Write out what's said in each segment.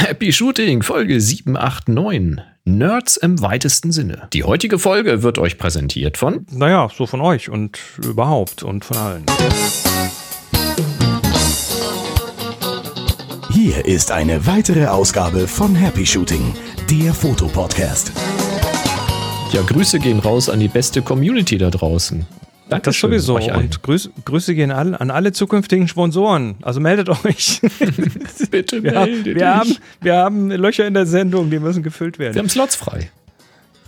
Happy Shooting, Folge 789. Nerds im weitesten Sinne. Die heutige Folge wird euch präsentiert von. Naja, so von euch und überhaupt und von allen. Hier ist eine weitere Ausgabe von Happy Shooting, der Fotopodcast. Ja, Grüße gehen raus an die beste Community da draußen. Danke das sowieso. Und Grüß, Grüße gehen an, an alle zukünftigen Sponsoren. Also meldet euch. Bitte wir, haben, wir, haben, wir haben Löcher in der Sendung, die müssen gefüllt werden. Wir haben Slots frei.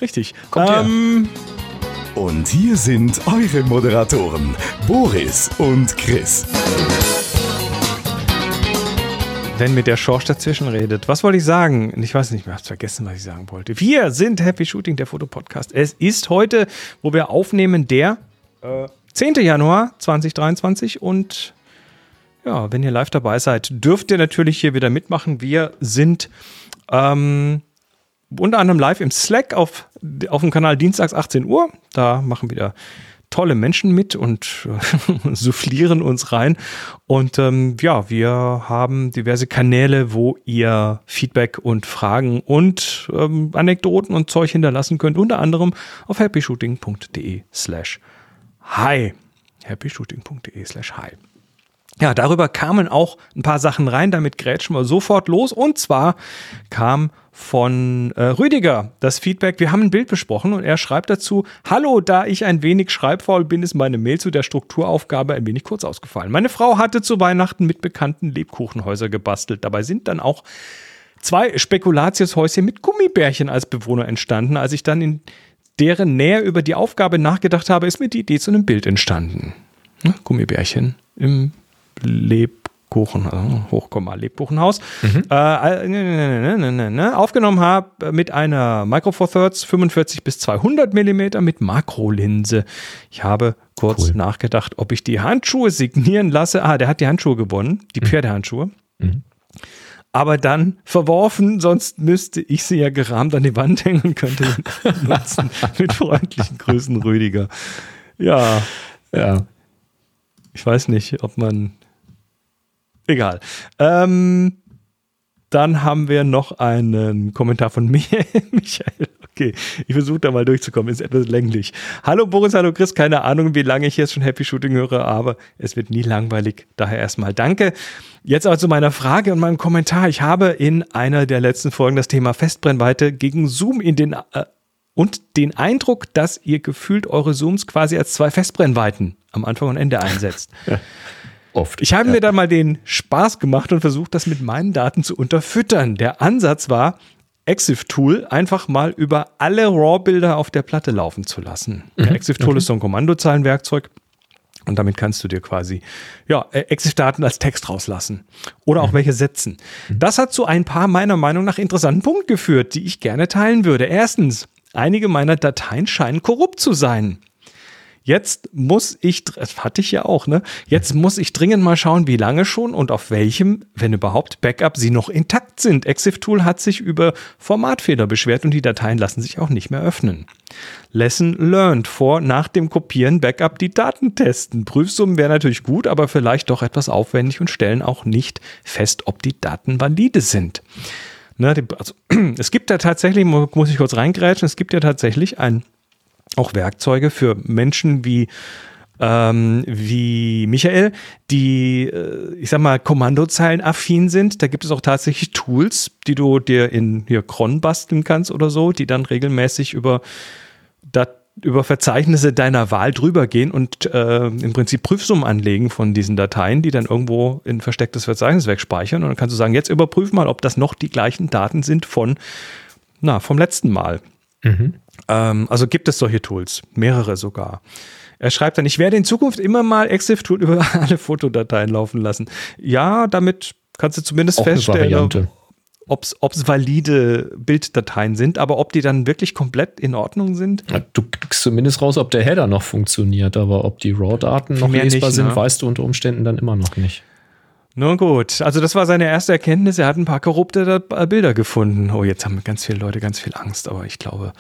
Richtig. Kommt ähm, und hier sind eure Moderatoren, Boris und Chris. Wenn mit der Schorsch dazwischen redet. Was wollte ich sagen? Ich weiß nicht mehr, ich habe vergessen, was ich sagen wollte. Wir sind Happy Shooting, der Fotopodcast. Es ist heute, wo wir aufnehmen, der äh, 10. Januar 2023 und ja, wenn ihr live dabei seid, dürft ihr natürlich hier wieder mitmachen. Wir sind ähm, unter anderem live im Slack auf, auf dem Kanal Dienstags 18 Uhr. Da machen wieder tolle Menschen mit und äh, soufflieren uns rein. Und ähm, ja, wir haben diverse Kanäle, wo ihr Feedback und Fragen und ähm, Anekdoten und Zeug hinterlassen könnt. Unter anderem auf happyshooting.de slash hi. happyshooting.de slash hi. Ja, darüber kamen auch ein paar Sachen rein, damit grätschen wir sofort los. Und zwar kam von äh, Rüdiger das Feedback, wir haben ein Bild besprochen und er schreibt dazu, Hallo, da ich ein wenig schreibfaul bin, ist meine Mail zu der Strukturaufgabe ein wenig kurz ausgefallen. Meine Frau hatte zu Weihnachten mit bekannten Lebkuchenhäuser gebastelt. Dabei sind dann auch zwei Spekulatiushäuschen mit Gummibärchen als Bewohner entstanden. Als ich dann in deren näher über die Aufgabe nachgedacht habe, ist mir die Idee zu einem Bild entstanden. Ne? Gummibärchen im Lebkuchen, also Hochkomma, Lebkuchenhaus. Mhm. Äh, ne, ne, ne, aufgenommen habe mit einer Micro Four Thirds 45 bis 200 Millimeter mit Makrolinse. Ich habe kurz cool. nachgedacht, ob ich die Handschuhe signieren lasse. Ah, der hat die Handschuhe gewonnen, die Pferdehandschuhe. Mhm aber dann verworfen, sonst müsste ich sie ja gerahmt an die Wand hängen und könnte nutzen. Mit freundlichen Grüßen, Rüdiger. Ja, ja. Ich weiß nicht, ob man. Egal. Ähm, dann haben wir noch einen Kommentar von Michael. Okay, ich versuche da mal durchzukommen, ist etwas länglich. Hallo Boris, hallo Chris, keine Ahnung, wie lange ich jetzt schon Happy Shooting höre, aber es wird nie langweilig. Daher erstmal danke. Jetzt aber zu meiner Frage und meinem Kommentar. Ich habe in einer der letzten Folgen das Thema Festbrennweite gegen Zoom in den äh, und den Eindruck, dass ihr gefühlt eure Zooms quasi als zwei Festbrennweiten am Anfang und Ende einsetzt. Oft. Ich habe ja. mir da mal den Spaß gemacht und versucht, das mit meinen Daten zu unterfüttern. Der Ansatz war, EXIF-Tool einfach mal über alle RAW-Bilder auf der Platte laufen zu lassen. Mhm. EXIF-Tool okay. ist so ein Kommandozeilenwerkzeug. Und damit kannst du dir quasi ja, äh, EXIF-Daten als Text rauslassen. Oder auch mhm. welche setzen. Mhm. Das hat zu ein paar meiner Meinung nach interessanten Punkten geführt, die ich gerne teilen würde. Erstens, einige meiner Dateien scheinen korrupt zu sein. Jetzt muss ich, das hatte ich ja auch, ne? Jetzt muss ich dringend mal schauen, wie lange schon und auf welchem, wenn überhaupt, Backup sie noch intakt sind. EXIF-Tool hat sich über Formatfehler beschwert und die Dateien lassen sich auch nicht mehr öffnen. Lesson learned. Vor, nach dem Kopieren, Backup die Daten testen. Prüfsummen wäre natürlich gut, aber vielleicht doch etwas aufwendig und stellen auch nicht fest, ob die Daten valide sind. Ne, also, es gibt ja tatsächlich, muss ich kurz reingrätschen, es gibt ja tatsächlich ein auch Werkzeuge für Menschen wie ähm, wie Michael, die, äh, ich sag mal, Kommandozeilen affin sind. Da gibt es auch tatsächlich Tools, die du dir in hier Cron basteln kannst oder so, die dann regelmäßig über, dat, über Verzeichnisse deiner Wahl drüber gehen und äh, im Prinzip Prüfsummen anlegen von diesen Dateien, die dann irgendwo in verstecktes Verzeichnis wegspeichern. Und dann kannst du sagen, jetzt überprüf mal, ob das noch die gleichen Daten sind von, na, vom letzten Mal. Mhm. Ähm, also gibt es solche Tools, mehrere sogar. Er schreibt dann, ich werde in Zukunft immer mal EXIF-Tool über alle Fotodateien laufen lassen. Ja, damit kannst du zumindest Auch feststellen, ob es valide Bilddateien sind, aber ob die dann wirklich komplett in Ordnung sind. Ja, du kriegst zumindest raus, ob der Header noch funktioniert, aber ob die RAW-Daten noch lesbar nicht, sind, ne? weißt du unter Umständen dann immer noch nicht. Nun gut, also das war seine erste Erkenntnis. Er hat ein paar korrupte Bilder gefunden. Oh, jetzt haben ganz viele Leute ganz viel Angst, aber ich glaube,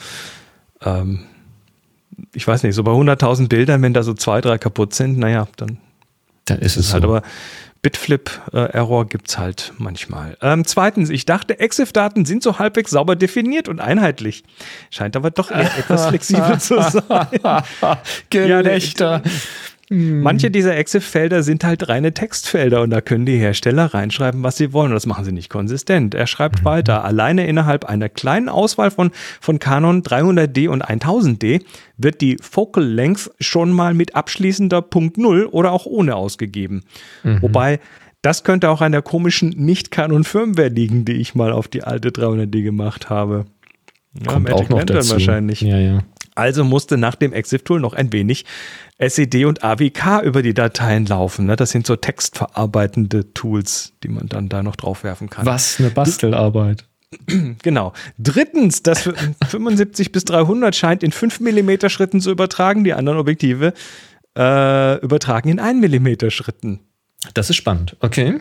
ähm, ich weiß nicht, so bei 100.000 Bildern, wenn da so zwei, drei kaputt sind, naja, dann. Da ist es halt so. aber Bitflip-Error gibt's halt manchmal. Ähm, zweitens, ich dachte, EXIF-Daten sind so halbwegs sauber definiert und einheitlich. Scheint aber doch eher etwas flexibel zu sein. Gelächter. Manche dieser EXIF-Felder sind halt reine Textfelder und da können die Hersteller reinschreiben, was sie wollen. Und das machen sie nicht konsistent. Er schreibt weiter, alleine innerhalb einer kleinen Auswahl von, von Canon 300D und 1000D wird die Focal Length schon mal mit abschließender Punkt Null oder auch ohne ausgegeben. Wobei, das könnte auch an der komischen Nicht-Canon-Firmware liegen, die ich mal auf die alte 300D gemacht habe. Ja, Kommt auch noch Lantern dazu. wahrscheinlich. Ja, ja. Also musste nach dem EXIF-Tool noch ein wenig SED und AWK über die Dateien laufen. Ne? Das sind so textverarbeitende Tools, die man dann da noch draufwerfen kann. Was eine Bastelarbeit. Genau. Drittens, das 75 bis 300 scheint in 5 mm Schritten zu übertragen. Die anderen Objektive äh, übertragen in 1 mm Schritten. Das ist spannend. Okay.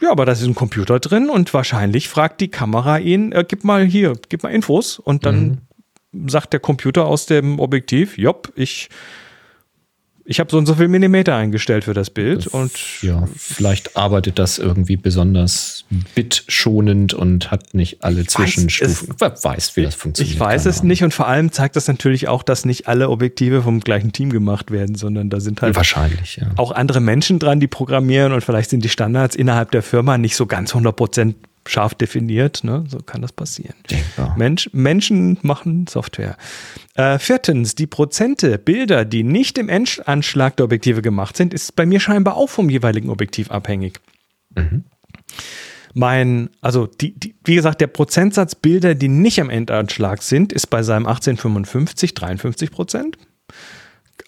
Ja, aber da ist ein Computer drin und wahrscheinlich fragt die Kamera ihn, äh, gib mal hier, gib mal Infos und dann sagt der Computer aus dem Objektiv, jopp, ich, ich habe so und so viel Millimeter eingestellt für das Bild und Ja, vielleicht arbeitet das irgendwie besonders bitschonend und hat nicht alle Zwischenstufen. Wer weiß, wie das funktioniert. ich weiß es Ahnung. nicht und vor allem zeigt das natürlich auch, dass nicht alle Objektive vom gleichen Team gemacht werden, sondern da sind halt Wahrscheinlich, ja. auch andere Menschen dran, die programmieren und vielleicht sind die Standards innerhalb der Firma nicht so ganz 100% scharf definiert. Ne? So kann das passieren. Denkbar. Mensch, Menschen machen Software. Äh, viertens, die Prozente Bilder, die nicht im Endanschlag der Objektive gemacht sind, ist bei mir scheinbar auch vom jeweiligen Objektiv abhängig. Mein, also die, die, wie gesagt, der Prozentsatz Bilder, die nicht am Endanschlag sind, ist bei seinem 1855 53 Prozent.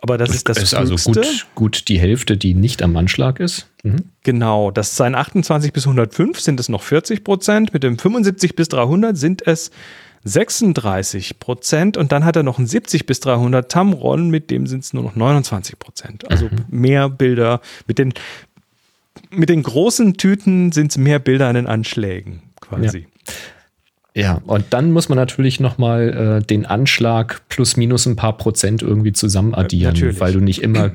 Aber das ist das ist also gut, gut die Hälfte, die nicht am Anschlag ist. Mhm. Genau, das sein 28 bis 105 sind es noch 40 Prozent, mit dem 75 bis 300 sind es 36 Prozent und dann hat er noch ein 70 bis 300 Tamron, mit dem sind es nur noch 29 Prozent. Also mehr Bilder. Mit den, mit den großen Tüten sind es mehr Bilder an den Anschlägen quasi. Ja, und dann muss man natürlich nochmal äh, den Anschlag plus minus ein paar Prozent irgendwie zusammen addieren, natürlich. weil du nicht immer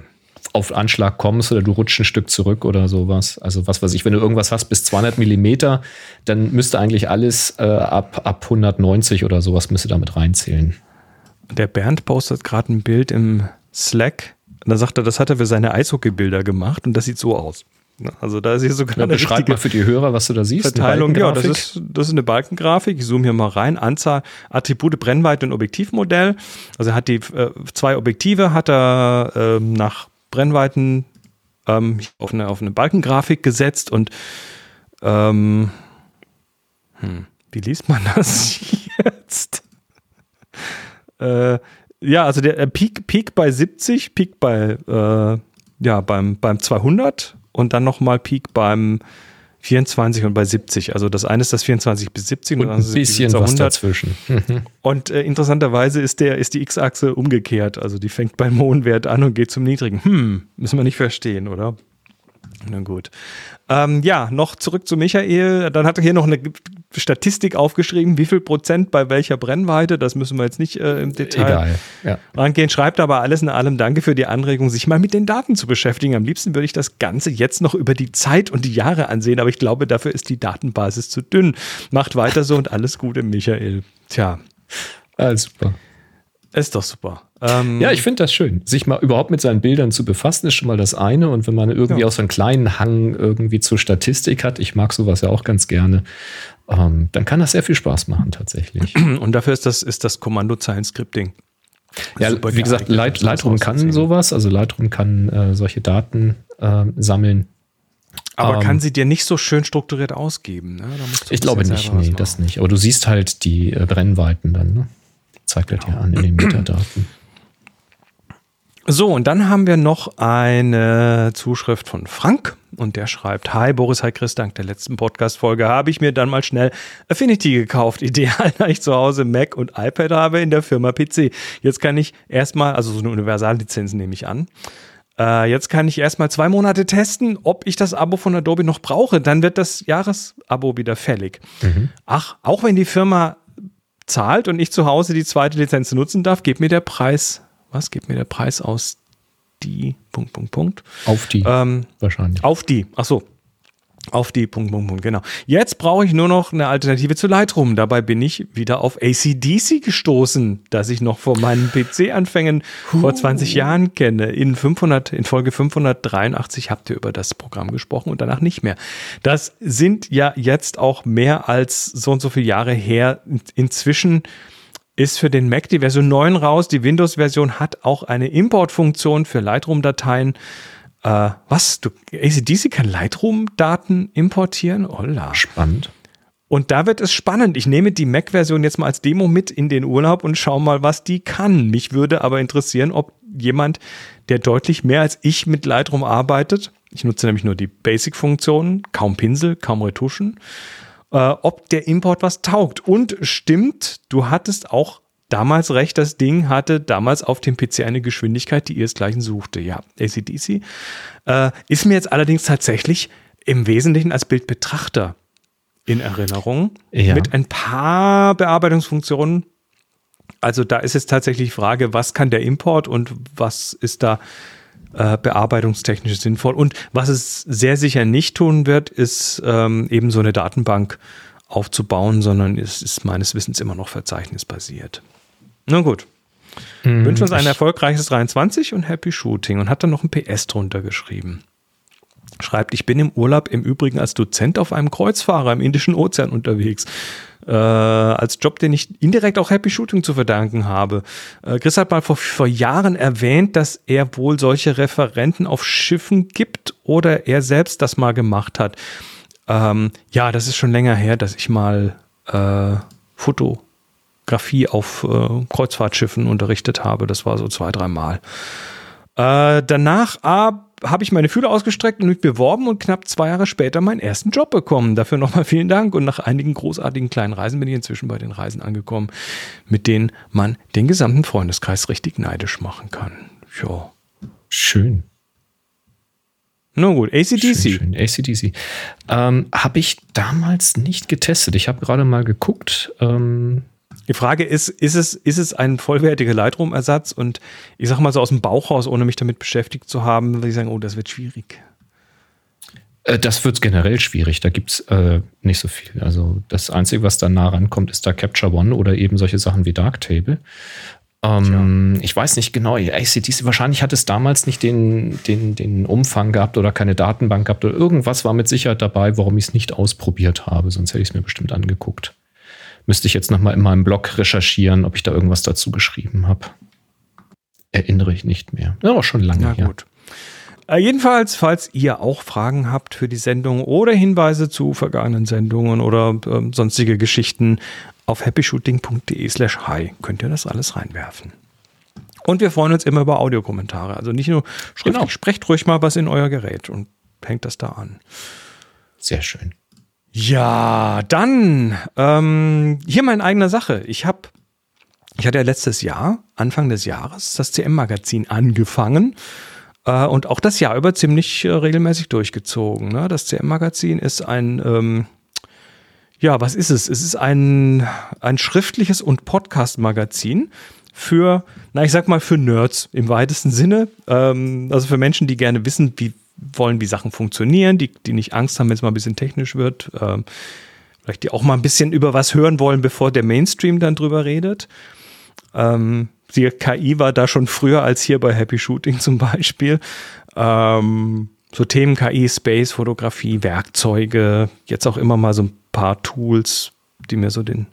auf Anschlag kommst oder du rutschst ein Stück zurück oder sowas. Also was weiß ich, wenn du irgendwas hast bis 200 Millimeter, dann müsste eigentlich alles äh, ab, ab 190 oder sowas müsste damit reinzählen. Der Bernd postet gerade ein Bild im Slack. Und da sagt er, das hat er für seine Eishockey-Bilder gemacht und das sieht so aus. Also da ist hier sogar Ja, eine beschreib mal für die Hörer, was du da siehst. Verteilung. Ja, das ist, das ist eine Balkengrafik. Ich zoome hier mal rein. Anzahl, Attribute, Brennweite und Objektivmodell. Also er hat die äh, zwei Objektive, hat er ähm, nach Brennweiten ähm, auf, eine, auf eine Balkengrafik gesetzt und ähm, hm, wie liest man das jetzt? äh, ja, also der äh, Peak, Peak bei 70, Peak bei äh, ja, beim, beim 200 und dann nochmal Peak beim 24 und bei 70. Also das eine ist das 24 bis 70 Und das ein bisschen 70 was 100. dazwischen. Und äh, interessanterweise ist der ist die X-Achse umgekehrt. Also die fängt beim hohen Wert an und geht zum niedrigen. Hm, müssen wir nicht verstehen, oder? Na gut. Ähm, ja, noch zurück zu Michael. Dann hat er hier noch eine Statistik aufgeschrieben, wie viel Prozent bei welcher Brennweite. Das müssen wir jetzt nicht äh, im Detail Egal. Ja. rangehen. Schreibt aber alles in allem Danke für die Anregung, sich mal mit den Daten zu beschäftigen. Am liebsten würde ich das Ganze jetzt noch über die Zeit und die Jahre ansehen, aber ich glaube, dafür ist die Datenbasis zu dünn. Macht weiter so und alles Gute, Michael. Tja, Ah, super. ist doch super. Ähm, Ja, ich finde das schön. Sich mal überhaupt mit seinen Bildern zu befassen, ist schon mal das eine. Und wenn man irgendwie Ja. auch so einen kleinen Hang irgendwie zur Statistik hat, ich mag sowas ja auch ganz gerne, ähm, dann kann das sehr viel Spaß machen tatsächlich. Und dafür ist das, ist das Kommandozeilen-Scripting. ja, wie gesagt, sowas Lightroom kann sowas, also Lightroom kann äh, solche Daten äh, sammeln. Aber Ähm, kann sie dir nicht so schön strukturiert ausgeben. Ne? Ich glaube nicht, nee, das nicht. Aber du siehst halt die äh, Brennweiten dann, ne? Zeigt das ja an in den Metadaten. So, und dann haben wir noch eine Zuschrift von Frank und der schreibt, Hi Boris, hi Chris, dank der letzten Podcast-Folge habe ich mir dann mal schnell Affinity gekauft. Ideal, da ich zu Hause Mac und iPad habe, in der Firma PC. Jetzt kann ich erstmal, also so eine Universallizenz nehme ich an, äh, jetzt kann ich erstmal zwei Monate testen, ob ich das Abo von Adobe noch brauche. Dann wird das Jahresabo wieder fällig. Ach, auch wenn die Firma zahlt und ich zu Hause die zweite Lizenz nutzen darf, geht mir der Preis, was geht mir der Preis aus die, Punkt, Punkt, Punkt. Auf die Ähm, wahrscheinlich. auf die, ach so. Auf die, Punkt, Punkt, Punkt, genau. Jetzt brauche ich nur noch eine Alternative zu Lightroom. Dabei bin ich wieder auf ACDC gestoßen, das ich noch vor meinen PC-Anfängen vor 20 Jahren kenne. In 500, in Folge 583 habt ihr über das Programm gesprochen und danach nicht mehr. Das sind ja jetzt auch mehr als so und so viele Jahre her. Inzwischen ist für den Mac die Version 9 raus. Die Windows-Version hat auch eine Import-Funktion für Lightroom-Dateien. Äh, was? Du, ACDC kann Lightroom-Daten importieren? Holla. Spannend. Und da wird es spannend. Ich nehme die Mac-Version jetzt mal als Demo mit in den Urlaub und schaue mal, was die kann. Mich würde aber interessieren, ob jemand, der deutlich mehr als ich mit Lightroom arbeitet, ich nutze nämlich nur die Basic-Funktionen, kaum Pinsel, kaum Retuschen, äh, ob der Import was taugt. Und stimmt, du hattest auch damals recht, das Ding hatte damals auf dem PC eine Geschwindigkeit, die ihresgleichen suchte. Ja, ACDC. Äh, ist mir jetzt allerdings tatsächlich im Wesentlichen als Bildbetrachter in Erinnerung. Ja. Mit ein paar Bearbeitungsfunktionen. Also da ist jetzt tatsächlich die Frage, was kann der Import und was ist da äh, bearbeitungstechnisch sinnvoll. Und was es sehr sicher nicht tun wird, ist ähm, eben so eine Datenbank aufzubauen, sondern es ist meines Wissens immer noch verzeichnisbasiert. Na gut. Hm, Wünschen uns ein ich- erfolgreiches 23 und Happy Shooting und hat dann noch ein PS drunter geschrieben. Schreibt, ich bin im Urlaub im Übrigen als Dozent auf einem Kreuzfahrer im Indischen Ozean unterwegs. Äh, als Job, den ich indirekt auch Happy Shooting zu verdanken habe. Äh, Chris hat mal vor, vor Jahren erwähnt, dass er wohl solche Referenten auf Schiffen gibt oder er selbst das mal gemacht hat. Ähm, ja, das ist schon länger her, dass ich mal äh, Fotografie auf äh, Kreuzfahrtschiffen unterrichtet habe. Das war so zwei, dreimal. Äh, danach ah, habe ich meine Fühler ausgestreckt und mich beworben und knapp zwei Jahre später meinen ersten Job bekommen. Dafür nochmal vielen Dank. Und nach einigen großartigen kleinen Reisen bin ich inzwischen bei den Reisen angekommen, mit denen man den gesamten Freundeskreis richtig neidisch machen kann. Ja. Schön. Na gut, Schön, ACDC. schön. ACDC. Ähm, habe ich damals nicht getestet. Ich habe gerade mal geguckt. Ähm, Die Frage ist, ist es, ist es ein vollwertiger Lightroom-Ersatz? Und ich sag mal so aus dem Bauch raus, ohne mich damit beschäftigt zu haben, würde ich sagen, oh, das wird schwierig. äh, das wird generell schwierig. Da gibt es äh, nicht so viel. Also das Einzige, was da nah rankommt, ist da Capture One oder eben solche Sachen wie Darktable. Ähm, ich weiß nicht genau. ACDC, wahrscheinlich hat es damals nicht den, den, den Umfang gehabt oder keine Datenbank gehabt oder irgendwas war mit Sicherheit dabei, warum ich es nicht ausprobiert habe. Sonst hätte ich es mir bestimmt angeguckt. Müsste ich jetzt nochmal in meinem Blog recherchieren, ob ich da irgendwas dazu geschrieben habe. Erinnere ich nicht mehr. Ja, auch schon lange Na her. gut. Äh, jedenfalls, falls ihr auch Fragen habt für die Sendung oder Hinweise zu vergangenen Sendungen oder ähm, sonstige Geschichten, auf happyshooting.de slash hi könnt ihr das alles reinwerfen. Und wir freuen uns immer über Audiokommentare. Also nicht nur schriftlich, Genau. sprecht ruhig mal was in euer Gerät und hängt das da an. Sehr schön. Ja, dann ähm, hier mal in eigener Sache. Ich habe, ich hatte ja letztes Jahr, Anfang des Jahres, das CM-Magazin angefangen äh, und auch das Jahr über ziemlich äh, regelmäßig durchgezogen. Ne? Das CM-Magazin ist ein, ähm, ja, was ist es? Es ist ein, ein schriftliches und Podcast-Magazin für, na, ich sag mal, für Nerds im weitesten Sinne. Ähm, also für Menschen, die gerne wissen, wie wollen, wie Sachen funktionieren, die, die nicht Angst haben, wenn es mal ein bisschen technisch wird. Ähm, vielleicht die auch mal ein bisschen über was hören wollen, bevor der Mainstream dann drüber redet. Ähm, die KI war da schon früher als hier bei Happy Shooting zum Beispiel. Ähm, so Themen KI, Space, Fotografie, Werkzeuge, jetzt auch immer mal so ein paar Tools, die mir so den,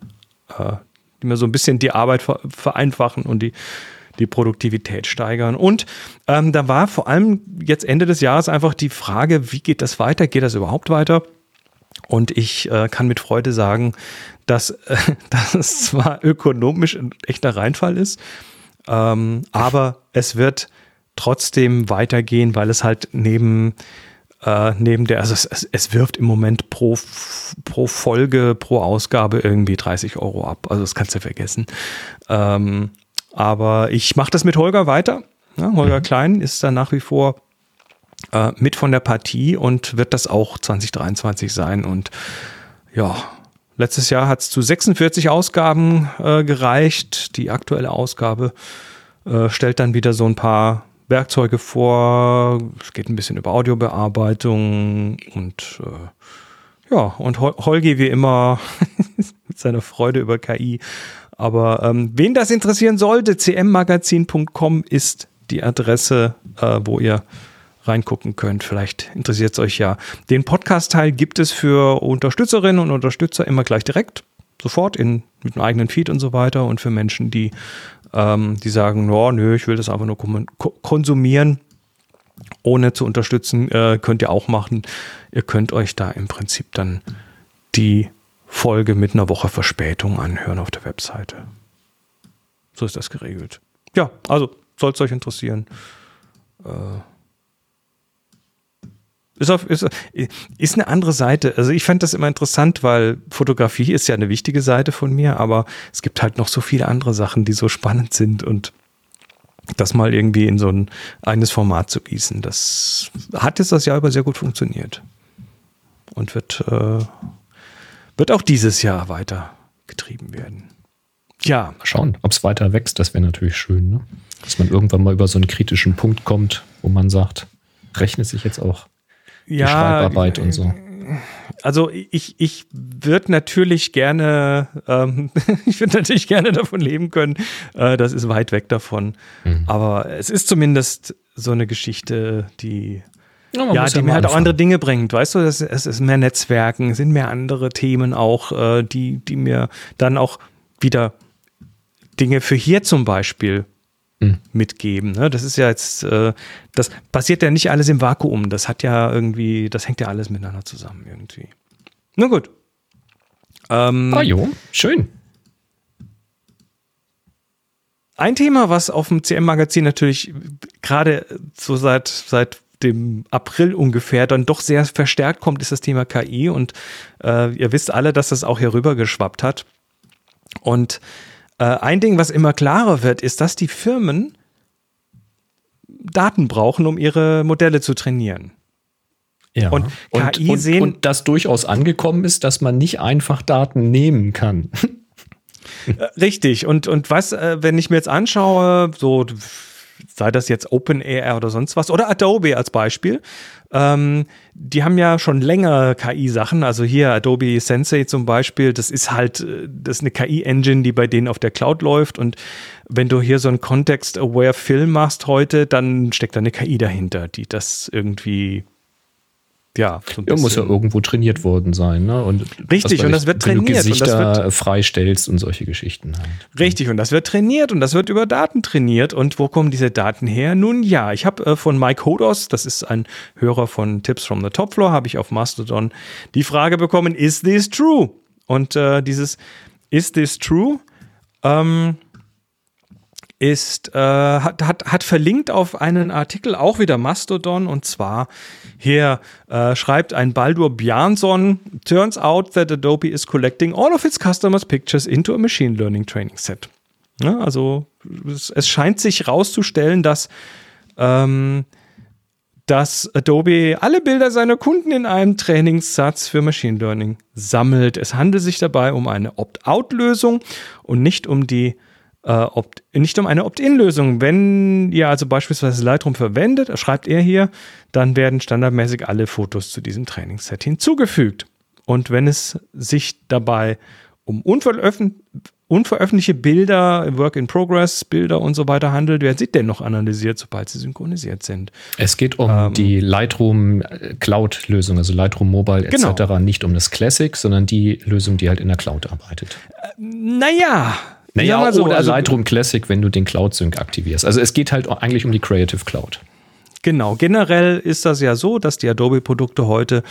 äh, die mir so ein bisschen die Arbeit ver vereinfachen und die, die Produktivität steigern. Und ähm, da war vor allem jetzt Ende des Jahres einfach die Frage, wie geht das weiter? Geht das überhaupt weiter? Und ich äh, kann mit Freude sagen, dass, äh, dass es zwar ökonomisch ein echter Reinfall ist, ähm, aber es wird trotzdem weitergehen, weil es halt neben, äh, neben der, also es, es, wirft im Moment pro, pro Folge, pro Ausgabe irgendwie 30 Euro ab. Also das kannst du vergessen. Ähm, aber ich mache das mit Holger weiter. Ja, Holger Klein ist da nach wie vor äh, mit von der Partie und wird das auch 2023 sein. Und ja, letztes Jahr hat es zu 46 Ausgaben äh, gereicht. Die aktuelle Ausgabe äh, stellt dann wieder so ein paar Werkzeuge vor. Es geht ein bisschen über Audiobearbeitung und äh, ja, und Holgi wie immer mit seiner Freude über KI. Aber ähm, wen das interessieren sollte, cmmagazin.com ist die Adresse, äh, wo ihr reingucken könnt. Vielleicht interessiert es euch ja. Den Podcast-Teil gibt es für Unterstützerinnen und Unterstützer immer gleich direkt, sofort in, mit einem eigenen Feed und so weiter. Und für Menschen, die ähm, die sagen, no, nö, ich will das einfach nur konsumieren, ohne zu unterstützen, äh, könnt ihr auch machen. Ihr könnt euch da im Prinzip dann die Folge mit einer Woche Verspätung anhören auf der Webseite. So ist das geregelt. Ja, also soll es euch interessieren. Äh, ist, auf, ist, ist eine andere Seite. Also ich fand das immer interessant, weil Fotografie ist ja eine wichtige Seite von mir, aber es gibt halt noch so viele andere Sachen, die so spannend sind und das mal irgendwie in so ein eines Format zu gießen, das hat jetzt das Jahr über sehr gut funktioniert und wird, äh, wird auch dieses Jahr weiter getrieben werden. Ja. Mal schauen, ob es weiter wächst, das wäre natürlich schön, ne? dass man irgendwann mal über so einen kritischen Punkt kommt, wo man sagt, rechnet sich jetzt auch ja, die Schreibarbeit und so. Also ich, ich würde natürlich gerne, ähm, ich würde natürlich gerne davon leben können. Äh, das ist weit weg davon. Mhm. Aber es ist zumindest so eine Geschichte, die ja, ja die ja mir halt auch andere Dinge bringt. Weißt du, es, es ist mehr Netzwerken, es sind mehr andere Themen auch, äh, die, die mir dann auch wieder Dinge für hier zum Beispiel hm. mitgeben. Ne? Das ist ja jetzt, äh, das passiert ja nicht alles im Vakuum. Das hat ja irgendwie, das hängt ja alles miteinander zusammen irgendwie. Na gut. Ähm, ah jo, schön. Ein Thema, was auf dem CM-Magazin natürlich gerade so seit, seit dem April ungefähr dann doch sehr verstärkt kommt, ist das Thema KI. Und äh, ihr wisst alle, dass das auch hier rüber geschwappt hat. Und äh, ein Ding, was immer klarer wird, ist, dass die Firmen Daten brauchen, um ihre Modelle zu trainieren. Ja. Und KI und, sehen. Und, und das durchaus angekommen ist, dass man nicht einfach Daten nehmen kann. Äh, richtig. Und, und was, äh, wenn ich mir jetzt anschaue, so sei das jetzt OpenAI oder sonst was, oder Adobe als Beispiel, ähm, die haben ja schon länger KI-Sachen. Also hier Adobe Sensei zum Beispiel, das ist halt, äh, das ist eine KI-Engine, die bei denen auf der Cloud läuft. Und wenn du hier so einen Context-Aware-Film machst heute, dann steckt da eine KI dahinter, die das irgendwie ja, so ja, muss ja irgendwo trainiert worden sein, ne? Und richtig, und das wird trainiert. Wenn du Gesichter und das wird, freistellst und solche Geschichten halt. Richtig, und das wird trainiert und das wird über Daten trainiert. Und wo kommen diese Daten her? Nun ja, ich habe äh, von Mike Hodos, das ist ein Hörer von Tips from the Top Floor, habe ich auf Mastodon die Frage bekommen, is this true? Und äh, dieses Is this true? Ähm, ist, äh, hat, hat, hat verlinkt auf einen Artikel, auch wieder Mastodon, und zwar hier äh, schreibt ein Baldur Bjarnson, turns out that Adobe is collecting all of its customers' pictures into a machine learning training set. Ja, also es, es, scheint sich rauszustellen, dass ähm, dass Adobe alle Bilder seiner Kunden in einem Trainingssatz für Machine Learning sammelt. Es handelt sich dabei um eine Opt-out-Lösung und nicht um die äh, opt, nicht um eine Opt-in-Lösung. Wenn ihr also beispielsweise Lightroom verwendet, schreibt er hier, dann werden standardmäßig alle Fotos zu diesem Trainingsset hinzugefügt. Und wenn es sich dabei um unveröffentlichte Bilder, Work in Progress, Bilder und so weiter handelt, werden sie dennoch analysiert, sobald sie synchronisiert sind. Es geht um ähm, die Lightroom äh, Cloud-Lösung, also Lightroom Mobile etc., genau. nicht um das Classic, sondern die Lösung, die halt in der Cloud arbeitet. Äh, naja, naja, so, oder also, Lightroom Classic, wenn du den Cloud Sync aktivierst. Also es geht halt eigentlich um die Creative Cloud. Genau, generell ist das ja so, dass die Adobe-Produkte heute,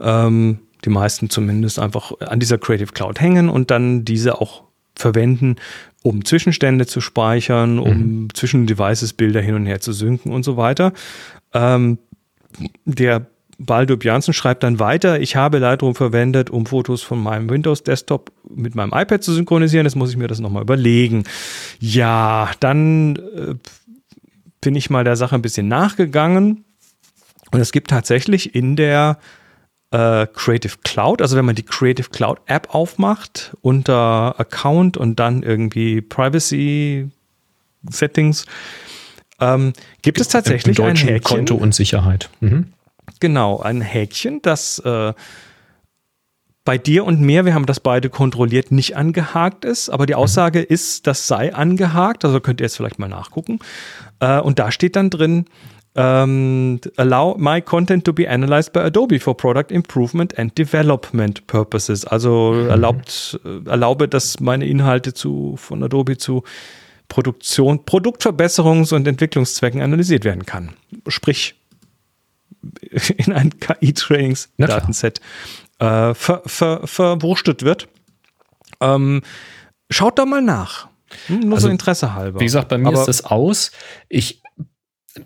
ähm, die meisten zumindest, einfach an dieser Creative Cloud hängen und dann diese auch verwenden, um Zwischenstände zu speichern, um mhm. zwischen Devices Bilder hin und her zu synken und so weiter. Ähm, der Baldur Björnsen schreibt dann weiter, ich habe Lightroom verwendet, um Fotos von meinem Windows-Desktop mit meinem iPad zu synchronisieren. Jetzt muss ich mir das nochmal überlegen. Ja, dann äh, bin ich mal der Sache ein bisschen nachgegangen. Und es gibt tatsächlich in der äh, Creative Cloud, also wenn man die Creative Cloud App aufmacht, unter Account und dann irgendwie Privacy Settings, ähm, gibt es tatsächlich ein Häkchen. Konto und Sicherheit. Mhm. Genau, ein Häkchen, das äh, bei dir und mir, wir haben das beide kontrolliert, nicht angehakt ist, aber die mhm. Aussage ist, das sei angehakt, also könnt ihr jetzt vielleicht mal nachgucken. Äh, und da steht dann drin, ähm, allow my content to be analyzed by Adobe for product improvement and development purposes. Also mhm. erlaubt, äh, erlaube, dass meine Inhalte zu, von Adobe zu Produktion, Produktverbesserungs- und Entwicklungszwecken analysiert werden kann. Sprich, in ein KI-Trainings-Datenset äh, ver, ver, verwurstet wird. Ähm, schaut da mal nach. Hm, nur also, so Interesse halber. Wie gesagt, bei mir aber ist das aus. Ich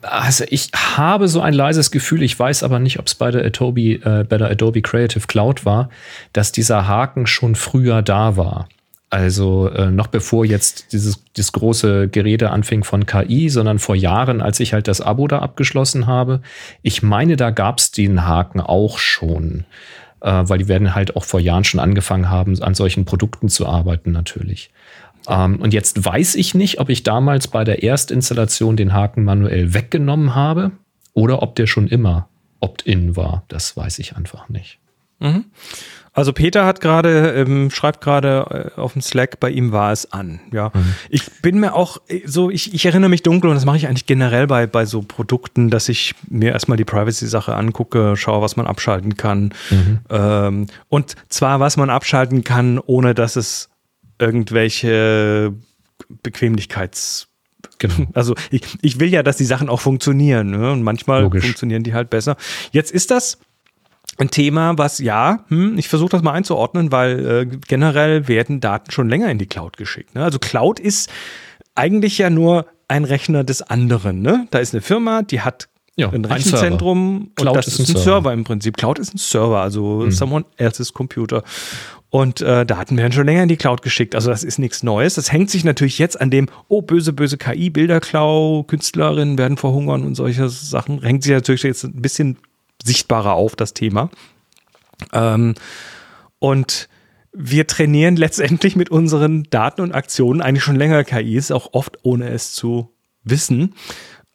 also ich habe so ein leises Gefühl, ich weiß aber nicht, ob es bei der Adobe, äh, bei der Adobe Creative Cloud war, dass dieser Haken schon früher da war. Also äh, noch bevor jetzt dieses, dieses große Gerede anfing von KI, sondern vor Jahren, als ich halt das Abo da abgeschlossen habe. Ich meine, da gab es den Haken auch schon, äh, weil die werden halt auch vor Jahren schon angefangen haben, an solchen Produkten zu arbeiten natürlich. Ähm, und jetzt weiß ich nicht, ob ich damals bei der Erstinstallation den Haken manuell weggenommen habe oder ob der schon immer opt-in war. Das weiß ich einfach nicht. Mhm. Also Peter hat gerade, ähm, schreibt gerade äh, auf dem Slack, bei ihm war es an. Ja, mhm. ich bin mir auch äh, so, ich, ich erinnere mich dunkel und das mache ich eigentlich generell bei, bei so Produkten, dass ich mir erstmal die Privacy-Sache angucke, schaue, was man abschalten kann. Mhm. Ähm, und zwar, was man abschalten kann, ohne dass es irgendwelche Bequemlichkeits- Genau. Also ich, ich will ja, dass die Sachen auch funktionieren. Ne? Und manchmal Logisch. funktionieren die halt besser. Jetzt ist das ein Thema, was ja, hm, ich versuche das mal einzuordnen, weil äh, generell werden Daten schon länger in die Cloud geschickt. Ne? Also Cloud ist eigentlich ja nur ein Rechner des anderen. Ne? Da ist eine Firma, die hat ja, ein Rechenzentrum ein und das ist ein, Server. Server. im Prinzip. Cloud ist ein Server, also mhm. someone else's Computer. Und äh, Daten werden schon länger in die Cloud geschickt. Also das ist nichts Neues. Das hängt sich natürlich jetzt an dem, oh, böse, böse KI, Bilderklau, Künstlerinnen werden verhungern und solche Sachen. Hängt sich natürlich jetzt ein bisschen sichtbarer auf, das Thema. Ähm, und wir trainieren letztendlich mit unseren Daten und Aktionen eigentlich schon länger KIs, auch oft ohne es zu wissen.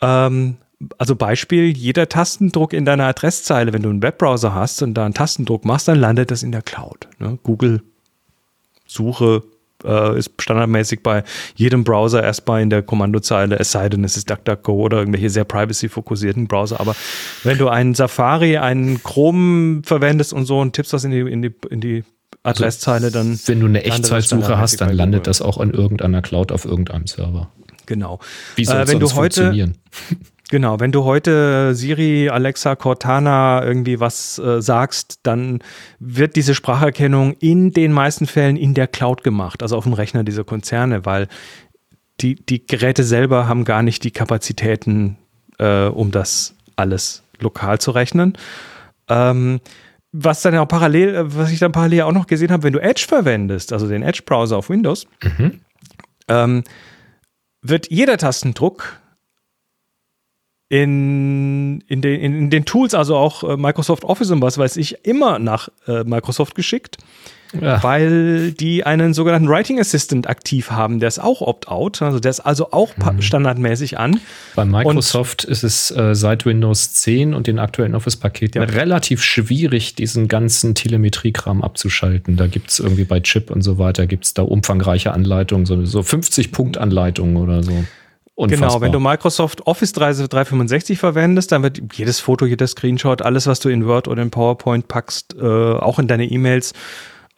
Ähm, also Beispiel, jeder Tastendruck in deiner Adresszeile, wenn du einen Webbrowser hast und da einen Tastendruck machst, dann landet das in der Cloud. Ne? Google Suche äh, ist standardmäßig bei jedem Browser erstmal in der Kommandozeile, es sei denn, es ist DuckDuckGo oder irgendwelche sehr privacy-fokussierten Browser. Aber wenn du einen Safari, einen Chrome verwendest und so und tippst das in die, in die, in die Adresszeile, dann. Wenn du eine Echtzeitsuche hast, dann landet das auch in irgendeiner Cloud auf irgendeinem Server. Genau. Wie soll äh, wenn du heute, Genau, wenn du heute Siri, Alexa, Cortana irgendwie was äh, sagst, dann wird diese Spracherkennung in den meisten Fällen in der Cloud gemacht, also auf dem Rechner dieser Konzerne, weil die, die Geräte selber haben gar nicht die Kapazitäten, äh, um das alles lokal zu rechnen. Ähm, was dann auch parallel, äh, was ich dann parallel auch noch gesehen habe, wenn du Edge verwendest, also den Edge-Browser auf Windows, mhm. ähm, wird jeder Tastendruck in, in, den, in, den Tools, also auch äh, Microsoft Office und was weiß ich, immer nach äh, Microsoft geschickt. Ja. Weil die einen sogenannten Writing Assistant aktiv haben. Der ist auch Opt-out, also der ist also auch mhm. standardmäßig an. Bei Microsoft und ist es äh, seit Windows 10 und den aktuellen Office-Paketen ja. relativ schwierig, diesen ganzen Telemetriekram abzuschalten. Da gibt es irgendwie bei Chip und so weiter, gibt es da umfangreiche Anleitungen, so, so 50-Punkt-Anleitungen oder so. Unfassbar. Genau, wenn du Microsoft Office 365 verwendest, dann wird jedes Foto, jeder Screenshot, alles, was du in Word oder in PowerPoint packst, äh, auch in deine E-Mails,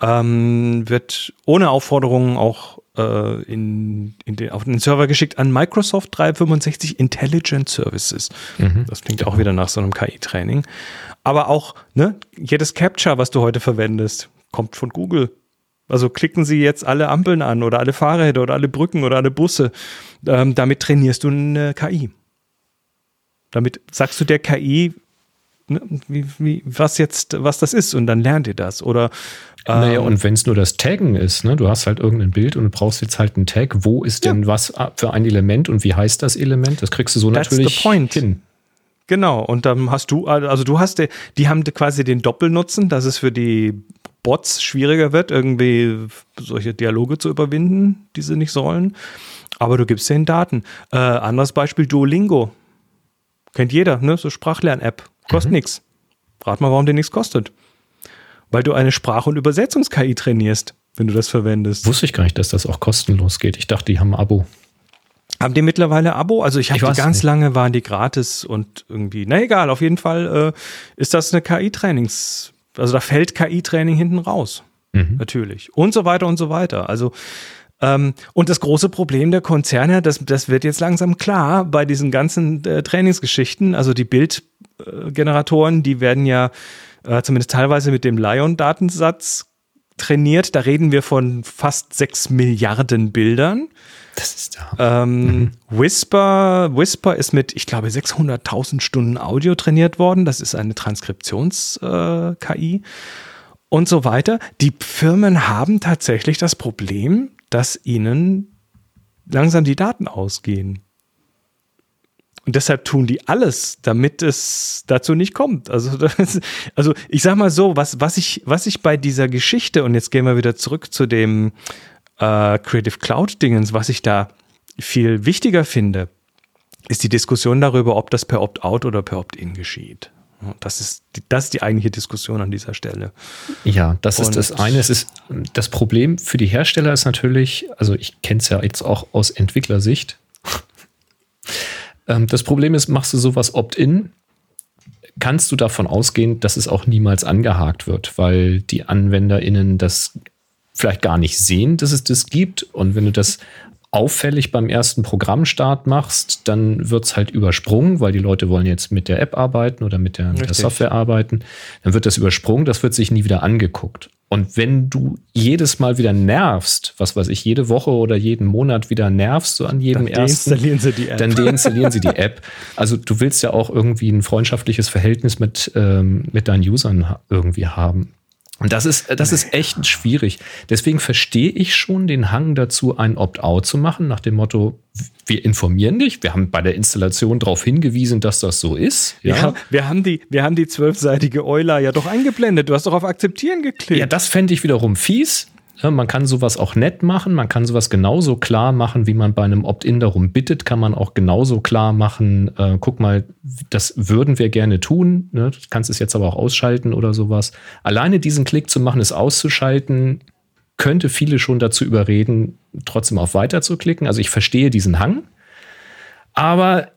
ähm, wird ohne Aufforderungen auch äh, in, in den, auf den Server geschickt an Microsoft 365 Intelligent Services. Mhm. Das klingt auch wieder nach so einem KI-Training. Aber auch ne, jedes Capture, was du heute verwendest, kommt von Google. Also klicken Sie jetzt alle Ampeln an oder alle Fahrräder oder alle Brücken oder alle Busse. Ähm, damit trainierst du eine KI. Damit sagst du der KI, ne, wie, wie, was jetzt, was das ist und dann lernt ihr das. Oder ähm, naja, und wenn es nur das Taggen ist, ne? du hast halt irgendein Bild und du brauchst jetzt halt einen Tag, wo ist ja. denn was für ein Element und wie heißt das Element? Das kriegst du so That's natürlich hin. Genau, und dann hast du, also du hast, die haben quasi den Doppelnutzen, dass es für die Bots schwieriger wird, irgendwie solche Dialoge zu überwinden, die sie nicht sollen. Aber du gibst den Daten. Äh, anderes Beispiel, Duolingo. Kennt jeder, ne? So Sprachlern-App. Kostet mhm. nichts. Rat mal, warum der nichts kostet. Weil du eine Sprach- und Übersetzungs-KI trainierst, wenn du das verwendest. Wusste ich gar nicht, dass das auch kostenlos geht. Ich dachte, die haben ein Abo. Haben die mittlerweile Abo? Also ich habe ganz nicht. lange waren die gratis und irgendwie, na egal, auf jeden Fall äh, ist das eine KI-Trainings, also da fällt KI-Training hinten raus. Mhm. Natürlich. Und so weiter und so weiter. Also ähm, und das große Problem der Konzerne, das, das wird jetzt langsam klar bei diesen ganzen äh, Trainingsgeschichten. Also die Bildgeneratoren, die werden ja äh, zumindest teilweise mit dem Lion-Datensatz trainiert. Da reden wir von fast sechs Milliarden Bildern. Das ist da. Ähm, mhm. Whisper, Whisper ist mit, ich glaube, 600.000 Stunden Audio trainiert worden. Das ist eine Transkriptions-KI. Äh, und so weiter. Die Firmen haben tatsächlich das Problem, dass ihnen langsam die Daten ausgehen. Und deshalb tun die alles, damit es dazu nicht kommt. Also, das, also ich sag mal so, was, was, ich, was ich bei dieser Geschichte, und jetzt gehen wir wieder zurück zu dem äh, Creative Cloud-Dingens, was ich da viel wichtiger finde, ist die Diskussion darüber, ob das per Opt-out oder per Opt-in geschieht. Das ist, die, das ist die eigentliche Diskussion an dieser Stelle. Ja, das Und ist das eine. Es ist, das Problem für die Hersteller ist natürlich, also ich kenne es ja jetzt auch aus Entwicklersicht. Ähm, das Problem ist, machst du sowas opt-in, kannst du davon ausgehen, dass es auch niemals angehakt wird, weil die AnwenderInnen das vielleicht gar nicht sehen, dass es das gibt. Und wenn du das auffällig beim ersten Programmstart machst, dann wird es halt übersprungen, weil die Leute wollen jetzt mit der App arbeiten oder mit der, mit der, Software arbeiten. Dann wird das übersprungen, das wird sich nie wieder angeguckt. Und wenn du jedes Mal wieder nervst, was weiß ich, jede Woche oder jeden Monat wieder nervst, so an jedem dann ersten, deinstallieren sie die App. dann deinstallieren sie die App. Also du willst ja auch irgendwie ein freundschaftliches Verhältnis mit, ähm, mit deinen Usern irgendwie haben. Und das ist, das ist echt schwierig. Deswegen verstehe ich schon den Hang dazu, ein Opt-out zu machen, nach dem Motto, wir informieren dich. Wir haben bei der Installation darauf hingewiesen, dass das so ist. Ja, ja wir haben die, wir haben die zwölfseitige Euler ja doch eingeblendet. Du hast doch auf Akzeptieren geklickt. Ja, das fände ich wiederum fies. Man kann sowas auch nett machen, man kann sowas genauso klar machen, wie man bei einem Opt-in darum bittet, kann man auch genauso klar machen, äh, guck mal, das würden wir gerne tun, ne? du kannst es jetzt aber auch ausschalten oder sowas. Alleine diesen Klick zu machen, es auszuschalten, könnte viele schon dazu überreden, trotzdem auf Weiter zu klicken. Also ich verstehe diesen Hang, aber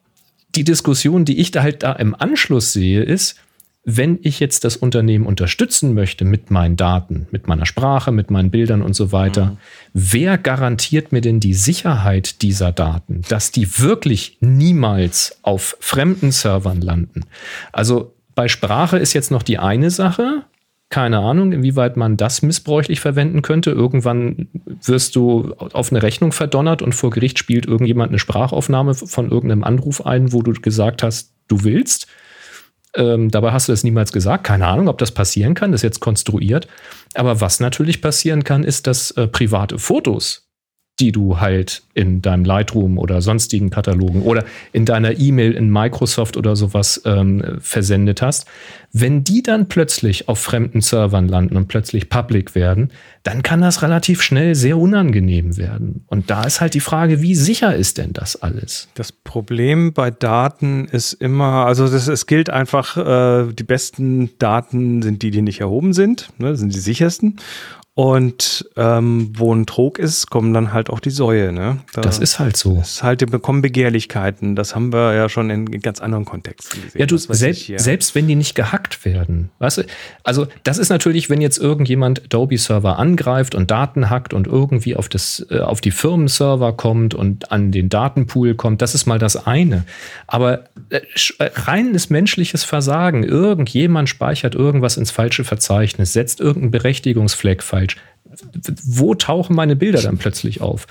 die Diskussion, die ich da halt da im Anschluss sehe, ist, wenn ich jetzt das Unternehmen unterstützen möchte mit meinen Daten, mit meiner Sprache, mit meinen Bildern und so weiter, mhm. wer garantiert mir denn die Sicherheit dieser Daten, dass die wirklich niemals auf fremden Servern landen? Also bei Sprache ist jetzt noch die eine Sache. Keine Ahnung, inwieweit man das missbräuchlich verwenden könnte. Irgendwann wirst du auf eine Rechnung verdonnert und vor Gericht spielt irgendjemand eine Sprachaufnahme von irgendeinem Anruf ein, wo du gesagt hast, du willst. Ähm, dabei hast du das niemals gesagt. Keine Ahnung, ob das passieren kann. Das ist jetzt konstruiert. Aber was natürlich passieren kann, ist, dass äh, private Fotos die du halt in deinem Lightroom oder sonstigen Katalogen oder in deiner E-Mail in Microsoft oder sowas ähm, versendet hast, wenn die dann plötzlich auf fremden Servern landen und plötzlich public werden, dann kann das relativ schnell sehr unangenehm werden. Und da ist halt die Frage, wie sicher ist denn das alles? Das Problem bei Daten ist immer, also das, es gilt einfach, äh, die besten Daten sind die, die nicht erhoben sind, ne, sind die sichersten. Und ähm, wo ein Trog ist, kommen dann halt auch die Säue. Ne? Da das ist halt so. ist halt, die bekommen Begehrlichkeiten. Das haben wir ja schon in ganz anderen Kontexten gesehen. Ja, du, selbst, selbst wenn die nicht gehackt werden. Weißt du? Also, das ist natürlich, wenn jetzt irgendjemand Adobe-Server angreift und Daten hackt und irgendwie auf, das, äh, auf die Firmenserver kommt und an den Datenpool kommt, das ist mal das eine. Aber äh, äh reines menschliches Versagen. Irgendjemand speichert irgendwas ins falsche Verzeichnis, setzt irgendeinen Berechtigungsfleck falsch. Wo tauchen meine Bilder dann plötzlich auf?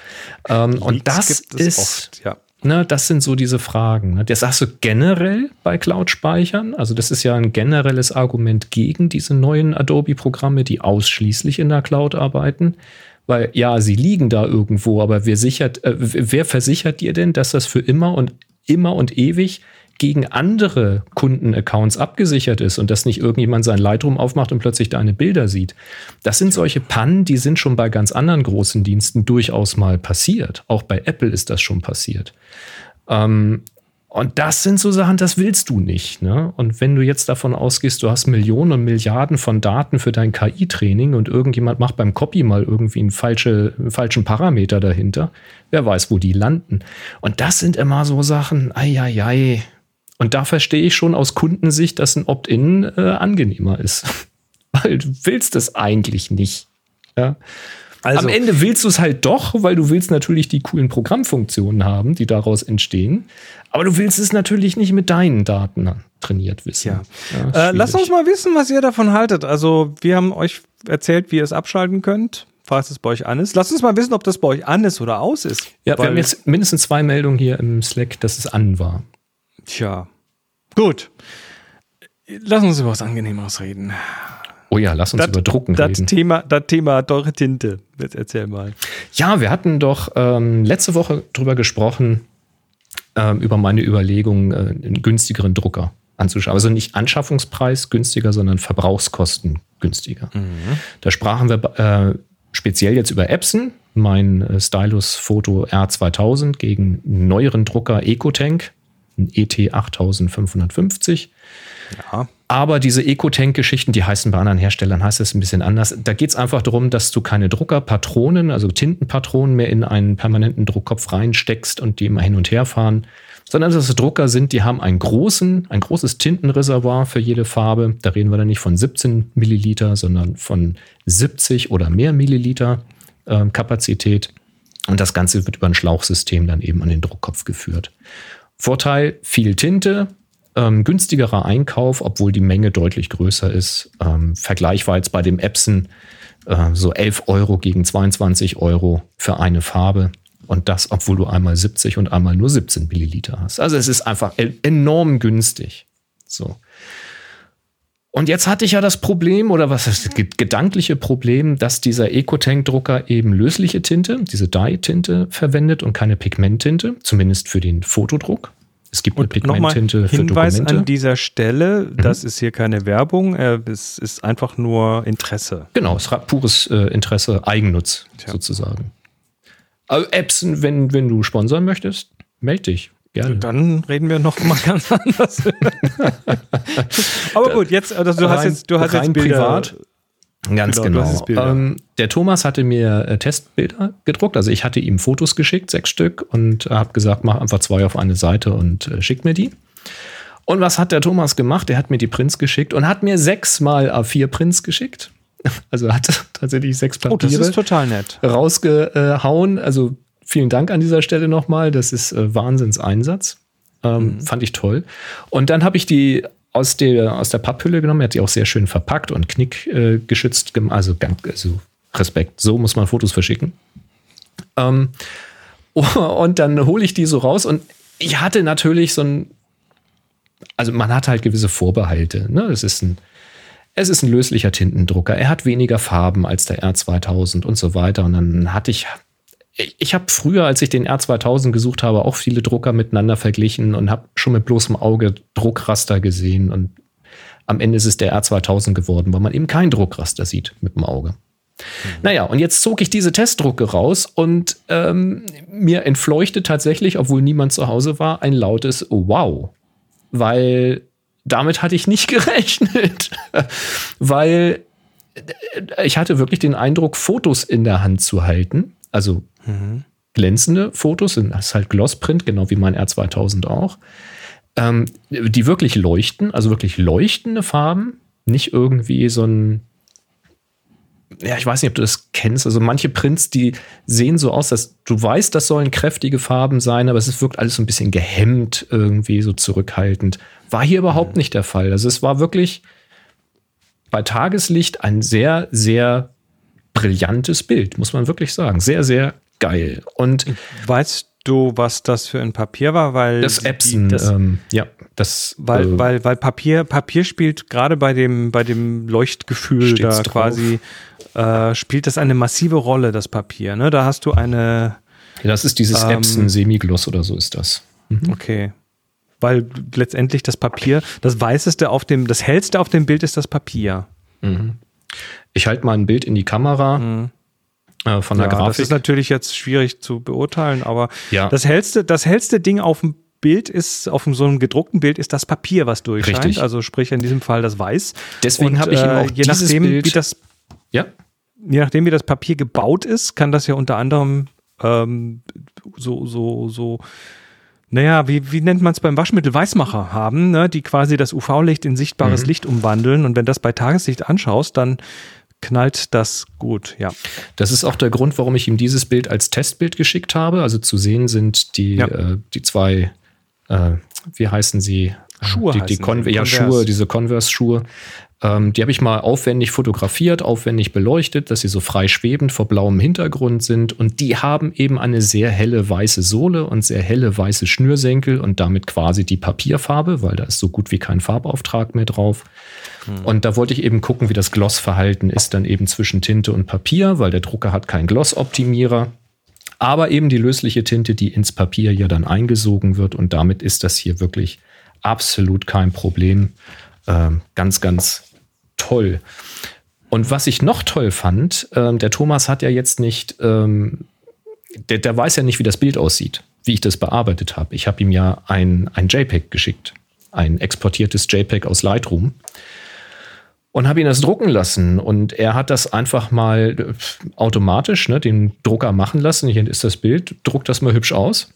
Ähm, und das ist, oft, ja. Ne, das sind so diese Fragen. Ne? Das sagst du generell bei Cloud-Speichern. Also das ist ja ein generelles Argument gegen diese neuen Adobe-Programme, die ausschließlich in der Cloud arbeiten. Weil ja, sie liegen da irgendwo, aber wer, sichert, äh, wer versichert dir denn, dass das für immer und immer und ewig gegen andere Kundenaccounts abgesichert ist und dass nicht irgendjemand sein Lightroom aufmacht und plötzlich deine Bilder sieht. Das sind solche Pannen, die sind schon bei ganz anderen großen Diensten durchaus mal passiert. Auch bei Apple ist das schon passiert. Ähm, und das sind so Sachen, das willst du nicht. Ne? Und wenn du jetzt davon ausgehst, du hast Millionen und Milliarden von Daten für dein KI-Training und irgendjemand macht beim Copy mal irgendwie einen, falsche, einen falschen Parameter dahinter, wer weiß, wo die landen. Und das sind immer so Sachen, ei, ei, ei. Und da verstehe ich schon aus Kundensicht, dass ein Opt-in äh, angenehmer ist. Weil du willst es eigentlich nicht. Ja? Also, Am Ende willst du es halt doch, weil du willst natürlich die coolen Programmfunktionen haben, die daraus entstehen. Aber du willst es natürlich nicht mit deinen Daten trainiert wissen. Ja. ja äh, lasst uns mal wissen, was ihr davon haltet. Also wir haben euch erzählt, wie ihr es abschalten könnt, falls es bei euch an ist. Lasst uns mal wissen, ob das bei euch an ist oder aus ist. Ja, wir haben jetzt mindestens zwei Meldungen hier im Slack, dass es an war. Tja, gut. Lass uns über was Angenehmeres reden. Oh ja, lass uns das, über Drucken das reden. Thema, das Thema teure Tinte. Jetzt erzähl mal. Ja, wir hatten doch ähm, letzte Woche drüber gesprochen, ähm, über meine Überlegung, äh, einen günstigeren Drucker anzuschauen. Also nicht Anschaffungspreis günstiger, sondern Verbrauchskosten günstiger. Mhm. Da sprachen wir äh, speziell jetzt über Epson, mein äh, Stylus Photo R2000 gegen einen neueren Drucker EcoTank, ein ET 8550. Ja. Aber diese Ecotank-Geschichten, die heißen bei anderen Herstellern, heißt es ein bisschen anders. Da geht es einfach darum, dass du keine Druckerpatronen, also Tintenpatronen mehr in einen permanenten Druckkopf reinsteckst und die immer hin und her fahren, sondern dass es Drucker sind, die haben einen großen, ein großes Tintenreservoir für jede Farbe. Da reden wir dann nicht von 17 Milliliter, sondern von 70 oder mehr Milliliter äh, Kapazität. Und das Ganze wird über ein Schlauchsystem dann eben an den Druckkopf geführt. Vorteil, viel Tinte, ähm, günstigerer Einkauf, obwohl die Menge deutlich größer ist. Ähm, Vergleich war jetzt bei dem Epson äh, so 11 Euro gegen 22 Euro für eine Farbe. Und das, obwohl du einmal 70 und einmal nur 17 Milliliter hast. Also es ist einfach enorm günstig. So. Und jetzt hatte ich ja das Problem, oder was das gedankliche Problem, dass dieser Ecotank-Drucker eben lösliche Tinte, diese Dye-Tinte verwendet und keine Pigmenttinte, zumindest für den Fotodruck. Es gibt und eine Pigmenttinte für Hinweis Dokumente. an dieser Stelle, mhm. das ist hier keine Werbung, äh, es ist einfach nur Interesse. Genau, es ist pures äh, Interesse, Eigennutz Tja. sozusagen. Also Epson, wenn, wenn du sponsern möchtest, melde dich. Gerne. Dann reden wir noch mal ganz anders. Aber gut, jetzt, also du rein, hast jetzt, du hast jetzt Bilder, privat. Ganz genau. genau. Ähm, der Thomas hatte mir äh, Testbilder gedruckt. Also ich hatte ihm Fotos geschickt, sechs Stück, und habe gesagt, mach einfach zwei auf eine Seite und äh, schick mir die. Und was hat der Thomas gemacht? Er hat mir die Prints geschickt und hat mir sechs mal A4 Prints geschickt. Also er hat tatsächlich sechs Papiere oh, das ist total nett. rausgehauen. Also vielen Dank an dieser Stelle nochmal. Das ist äh, Wahnsinnseinsatz. Ähm, mhm. Fand ich toll. Und dann habe ich die aus der, aus der Papphülle genommen. Er hat die auch sehr schön verpackt und knickgeschützt äh, Also, also Respekt, so muss man Fotos verschicken. Ähm, und dann hole ich die so raus und ich hatte natürlich so ein, also man hat halt gewisse Vorbehalte. Ne? Es ist ein, es ist ein löslicher Tintendrucker. Er hat weniger Farben als der R2000 und so weiter. Und dann hatte ich ich habe früher, als ich den R2000 gesucht habe, auch viele Drucker miteinander verglichen und habe schon mit bloßem Auge Druckraster gesehen. Und am Ende ist es der R2000 geworden, weil man eben kein Druckraster sieht mit dem Auge. Mhm. Naja, und jetzt zog ich diese Testdrucke raus und ähm, mir entfleuchte tatsächlich, obwohl niemand zu Hause war, ein lautes Wow. Weil damit hatte ich nicht gerechnet. weil äh, ich hatte wirklich den Eindruck, Fotos in der Hand zu halten. Also Mhm. Glänzende Fotos, das ist halt Glossprint, genau wie mein R2000 auch. Ähm, die wirklich leuchten, also wirklich leuchtende Farben, nicht irgendwie so ein ja, ich weiß nicht, ob du das kennst. Also manche Prints, die sehen so aus, dass du weißt, das sollen kräftige Farben sein, aber es wirkt alles so ein bisschen gehemmt, irgendwie so zurückhaltend. War hier überhaupt mhm. nicht der Fall. Also es war wirklich bei Tageslicht ein sehr, sehr brillantes Bild, muss man wirklich sagen. Sehr, sehr geil. Und weißt du, was das für ein Papier war? Weil das Epson, das, ähm, ja, das, weil, äh, weil, weil Papier, Papier spielt gerade bei dem, bei dem Leuchtgefühl da drauf. quasi, äh, spielt das eine massive Rolle, das Papier. Ne? Da hast du eine. Ja, das ist dieses ähm, Epson Semigloss oder so ist das. Mhm. Okay. weil letztendlich das Papier, das weißeste auf dem, das hellste auf dem Bild ist das Papier. Mhm. Ich halte mal ein Bild in die Kamera. Mhm äh, von der ja, Grafik. Das ist natürlich jetzt schwierig zu beurteilen, aber ja. das hellste, das hellste Ding auf dem Bild ist, auf so einem gedruckten Bild ist das Papier, was durchscheint. Richtig. Also sprich in diesem Fall das Weiß. Deswegen habe ich auch äh, je nachdem, Bild, wie das, ja? je nachdem, wie das Papier gebaut ist, kann das ja unter anderem ähm, so, so, so naja, wie, wie nennt man es beim Waschmittel Weißmacher haben, ne, die quasi das UV-Licht in sichtbares mhm. Licht umwandeln. Und wenn das bei Tageslicht anschaust, dann knallt das gut, ja. Das ist auch der Grund, warum ich ihm dieses Bild als Testbild geschickt habe. Also zu sehen sind die, ja. äh, die zwei, äh, wie heißen sie? Schuhe. Die, die Con ja, Schuhe, diese Converse-Schuhe. Ähm, die habe ich mal aufwendig fotografiert, aufwendig beleuchtet, dass sie so frei schwebend vor blauem Hintergrund sind. Und die haben eben eine sehr helle weiße Sohle und sehr helle weiße Schnürsenkel und damit quasi die Papierfarbe, weil da ist so gut wie kein Farbauftrag mehr drauf. Hm. Und da wollte ich eben gucken, wie das Glossverhalten ist dann eben zwischen Tinte und Papier, weil der Drucker hat keinen Glossoptimierer. Aber eben die lösliche Tinte, die ins Papier ja dann eingesogen wird. Und damit ist das hier wirklich absolut kein Problem. Ähm, ganz, ganz toll. Und was ich noch toll fand, ähm, der Thomas hat ja jetzt nicht, ähm, der, der weiß ja nicht, wie das Bild aussieht, wie ich das bearbeitet habe. Ich habe ihm ja ein, ein JPEG geschickt, ein exportiertes JPEG aus Lightroom und habe ihn das drucken lassen. Und er hat das einfach mal äh, automatisch, ne, den Drucker machen lassen. Hier ist das Bild, druck das mal hübsch aus.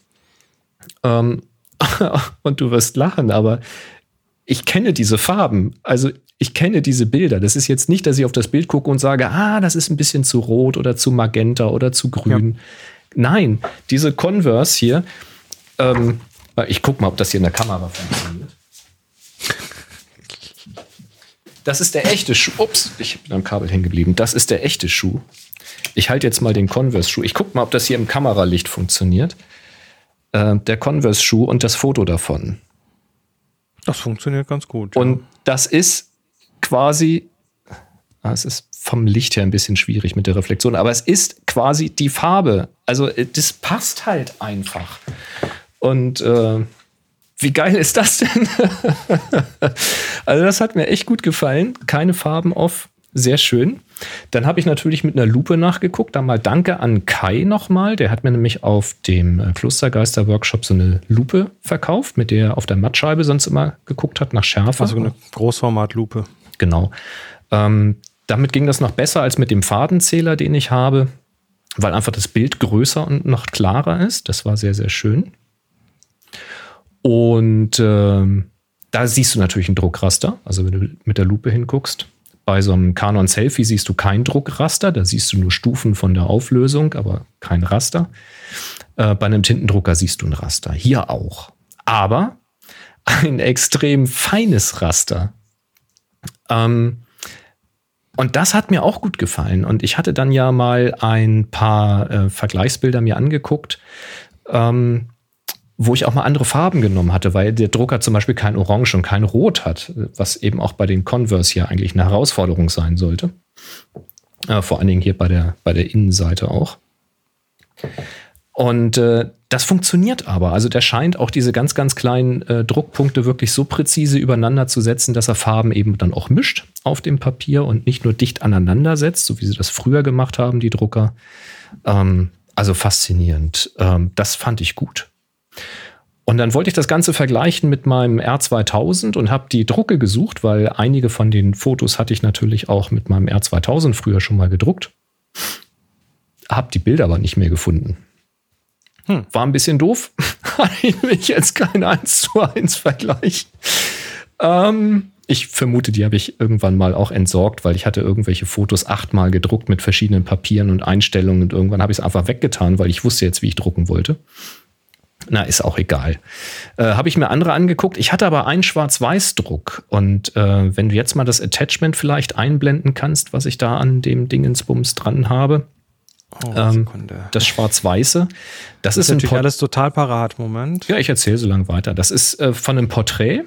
Ähm, und du wirst lachen, aber ich kenne diese Farben. Also ich kenne diese Bilder. Das ist jetzt nicht, dass ich auf das Bild gucke und sage, ah, das ist ein bisschen zu rot oder zu magenta oder zu grün. Ja. Nein, diese Converse hier, ähm, ich gucke mal, ob das hier in der Kamera funktioniert. Das ist der echte Schuh. Ups, ich bin am Kabel hängen geblieben. Das ist der echte Schuh. Ich halte jetzt mal den Converse-Schuh. Ich gucke mal, ob das hier im Kameralicht funktioniert. Äh, der Converse-Schuh und das Foto davon. Das funktioniert ganz gut. Und ja. das ist quasi, ah, es ist vom Licht her ein bisschen schwierig mit der Reflexion, aber es ist quasi die Farbe. Also äh, das passt halt einfach. Und äh, wie geil ist das denn? also das hat mir echt gut gefallen. Keine Farben off, sehr schön. Dann habe ich natürlich mit einer Lupe nachgeguckt. Da mal Danke an Kai nochmal. Der hat mir nämlich auf dem äh, Klostergeister-Workshop so eine Lupe verkauft, mit der er auf der Mattscheibe sonst immer geguckt hat nach Schärfe. Also eine Großformatlupe. Genau. Ähm, damit ging das noch besser als mit dem Fadenzähler, den ich habe, weil einfach das Bild größer und noch klarer ist. Das war sehr, sehr schön. Und ähm, da siehst du natürlich ein Druckraster. Also wenn du mit der Lupe hinguckst, bei so einem Canon Selfie siehst du kein Druckraster, da siehst du nur Stufen von der Auflösung, aber kein Raster. Äh, bei einem Tintendrucker siehst du ein Raster. Hier auch. Aber ein extrem feines Raster. Ähm, und das hat mir auch gut gefallen. Und ich hatte dann ja mal ein paar äh, Vergleichsbilder mir angeguckt. Ähm, wo ich auch mal andere Farben genommen hatte, weil der Drucker zum Beispiel kein Orange und kein Rot hat, was eben auch bei den Converse hier eigentlich eine Herausforderung sein sollte. Äh, vor allen Dingen hier bei der, bei der Innenseite auch. Und äh, das funktioniert aber. Also der scheint auch diese ganz, ganz kleinen äh, Druckpunkte wirklich so präzise übereinander zu setzen, dass er Farben eben dann auch mischt auf dem Papier und nicht nur dicht aneinander setzt, so wie sie das früher gemacht haben, die Drucker. Ähm, also faszinierend. Ähm, das fand ich gut. Und dann wollte ich das Ganze vergleichen mit meinem R2000 und habe die Drucke gesucht, weil einige von den Fotos hatte ich natürlich auch mit meinem R2000 früher schon mal gedruckt. Habe die Bilder aber nicht mehr gefunden. Hm. War ein bisschen doof. Eigentlich jetzt kein 1 zu 1 Vergleich. Ähm, ich vermute, die habe ich irgendwann mal auch entsorgt, weil ich hatte irgendwelche Fotos achtmal gedruckt mit verschiedenen Papieren und Einstellungen und irgendwann habe ich es einfach weggetan, weil ich wusste jetzt, wie ich drucken wollte. Na, ist auch egal. Äh, Habe ich mir andere angeguckt. Ich hatte aber einen Schwarz-Weiß-Druck. Und äh, wenn du jetzt mal das Attachment vielleicht einblenden kannst, was ich da an dem Dingensbums dran habe. Oh, ähm, das Schwarz-Weiße. Das, das ist, ist natürlich alles total parat. Moment. Ja, ich erzähle so lange weiter. Das ist äh, von einem Porträt.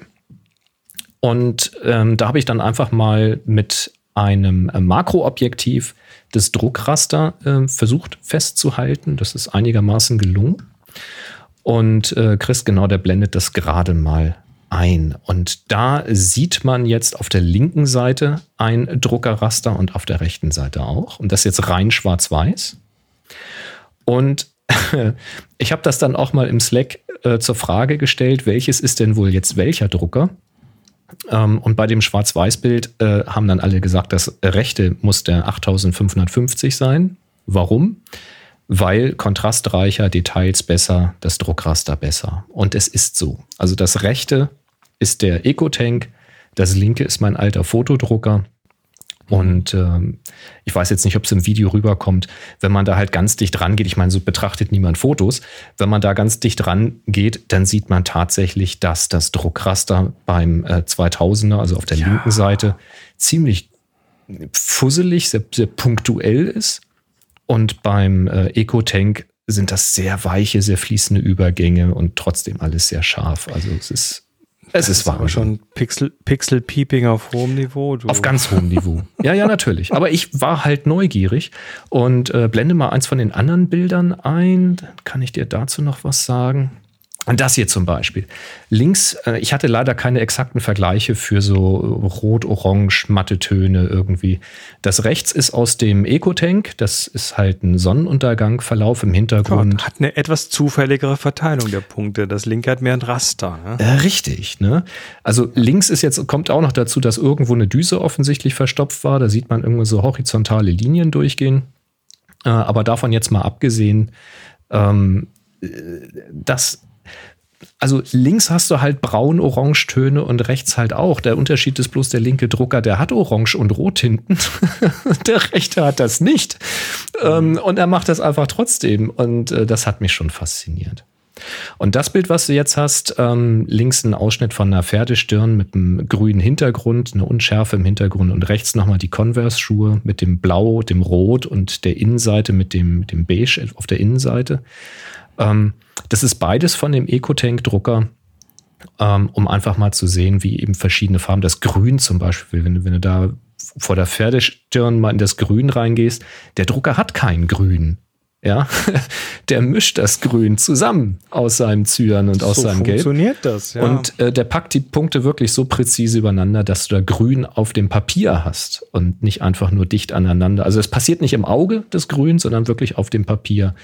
Und ähm, da habe ich dann einfach mal mit einem äh, Makroobjektiv das Druckraster äh, versucht festzuhalten. Das ist einigermaßen gelungen. Und äh, Chris, genau, der blendet das gerade mal ein. Und da sieht man jetzt auf der linken Seite ein Druckerraster und auf der rechten Seite auch. Und das ist jetzt rein schwarz-weiß. Und ich habe das dann auch mal im Slack äh, zur Frage gestellt, welches ist denn wohl jetzt welcher Drucker? Ähm, und bei dem Schwarz-Weiß-Bild äh, haben dann alle gesagt, das rechte muss der 8550 sein. Warum? Weil kontrastreicher, Details besser, das Druckraster besser. Und es ist so. Also das rechte ist der Ecotank, das linke ist mein alter Fotodrucker. Und ähm, ich weiß jetzt nicht, ob es im Video rüberkommt, wenn man da halt ganz dicht rangeht. Ich meine, so betrachtet niemand Fotos. Wenn man da ganz dicht rangeht, dann sieht man tatsächlich, dass das Druckraster beim äh, 2000er, also auf der ja. linken Seite, ziemlich fusselig, sehr, sehr punktuell ist. Und beim äh, Eco-Tank sind das sehr weiche, sehr fließende Übergänge und trotzdem alles sehr scharf. Also es ist es ist, ist aber schon Pixel, Pixel Peeping auf hohem Niveau. Du. Auf ganz hohem Niveau. ja, ja, natürlich. Aber ich war halt neugierig und äh, blende mal eins von den anderen Bildern ein. Dann kann ich dir dazu noch was sagen. Und das hier zum Beispiel. Links, äh, ich hatte leider keine exakten Vergleiche für so rot, orange, matte Töne irgendwie. Das rechts ist aus dem Eco-Tank. Das ist halt ein Sonnenuntergangverlauf im Hintergrund. Gott, hat eine etwas zufälligere Verteilung der Punkte. Das linke hat mehr ein Raster. Ne? Äh, richtig, ne? Also links ist jetzt, kommt auch noch dazu, dass irgendwo eine Düse offensichtlich verstopft war. Da sieht man irgendwie so horizontale Linien durchgehen. Äh, aber davon jetzt mal abgesehen, ähm, äh, das also links hast du halt braun-orange-Töne und rechts halt auch. Der Unterschied ist bloß, der linke Drucker, der hat Orange und Rot hinten. der rechte hat das nicht. Ähm, und er macht das einfach trotzdem. Und äh, das hat mich schon fasziniert. Und das Bild, was du jetzt hast, ähm, links ein Ausschnitt von einer Pferdestirn mit einem grünen Hintergrund, eine Unschärfe im Hintergrund und rechts nochmal die Converse-Schuhe mit dem Blau, dem Rot und der Innenseite mit dem, mit dem Beige auf der Innenseite. Ähm, das ist beides von dem Ecotank-Drucker, ähm, um einfach mal zu sehen, wie eben verschiedene Farben, das Grün zum Beispiel, wenn, wenn du da vor der Pferdestirn mal in das Grün reingehst, der Drucker hat kein Grün. Ja, der mischt das Grün zusammen aus seinem Zyan und aus so seinem Gelb. funktioniert das, ja. Und äh, der packt die Punkte wirklich so präzise übereinander, dass du da Grün auf dem Papier hast und nicht einfach nur dicht aneinander. Also es passiert nicht im Auge des Grün, sondern wirklich auf dem Papier.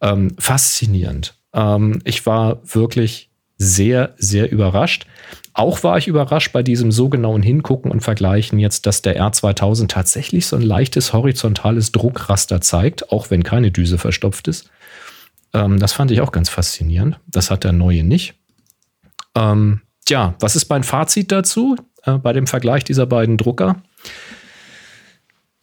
Ähm, faszinierend. Ähm, ich war wirklich sehr, sehr überrascht. Auch war ich überrascht bei diesem so genauen Hingucken und Vergleichen jetzt, dass der R2000 tatsächlich so ein leichtes horizontales Druckraster zeigt, auch wenn keine Düse verstopft ist. Ähm, das fand ich auch ganz faszinierend. Das hat der neue nicht. Ähm, tja, was ist mein Fazit dazu äh, bei dem Vergleich dieser beiden Drucker?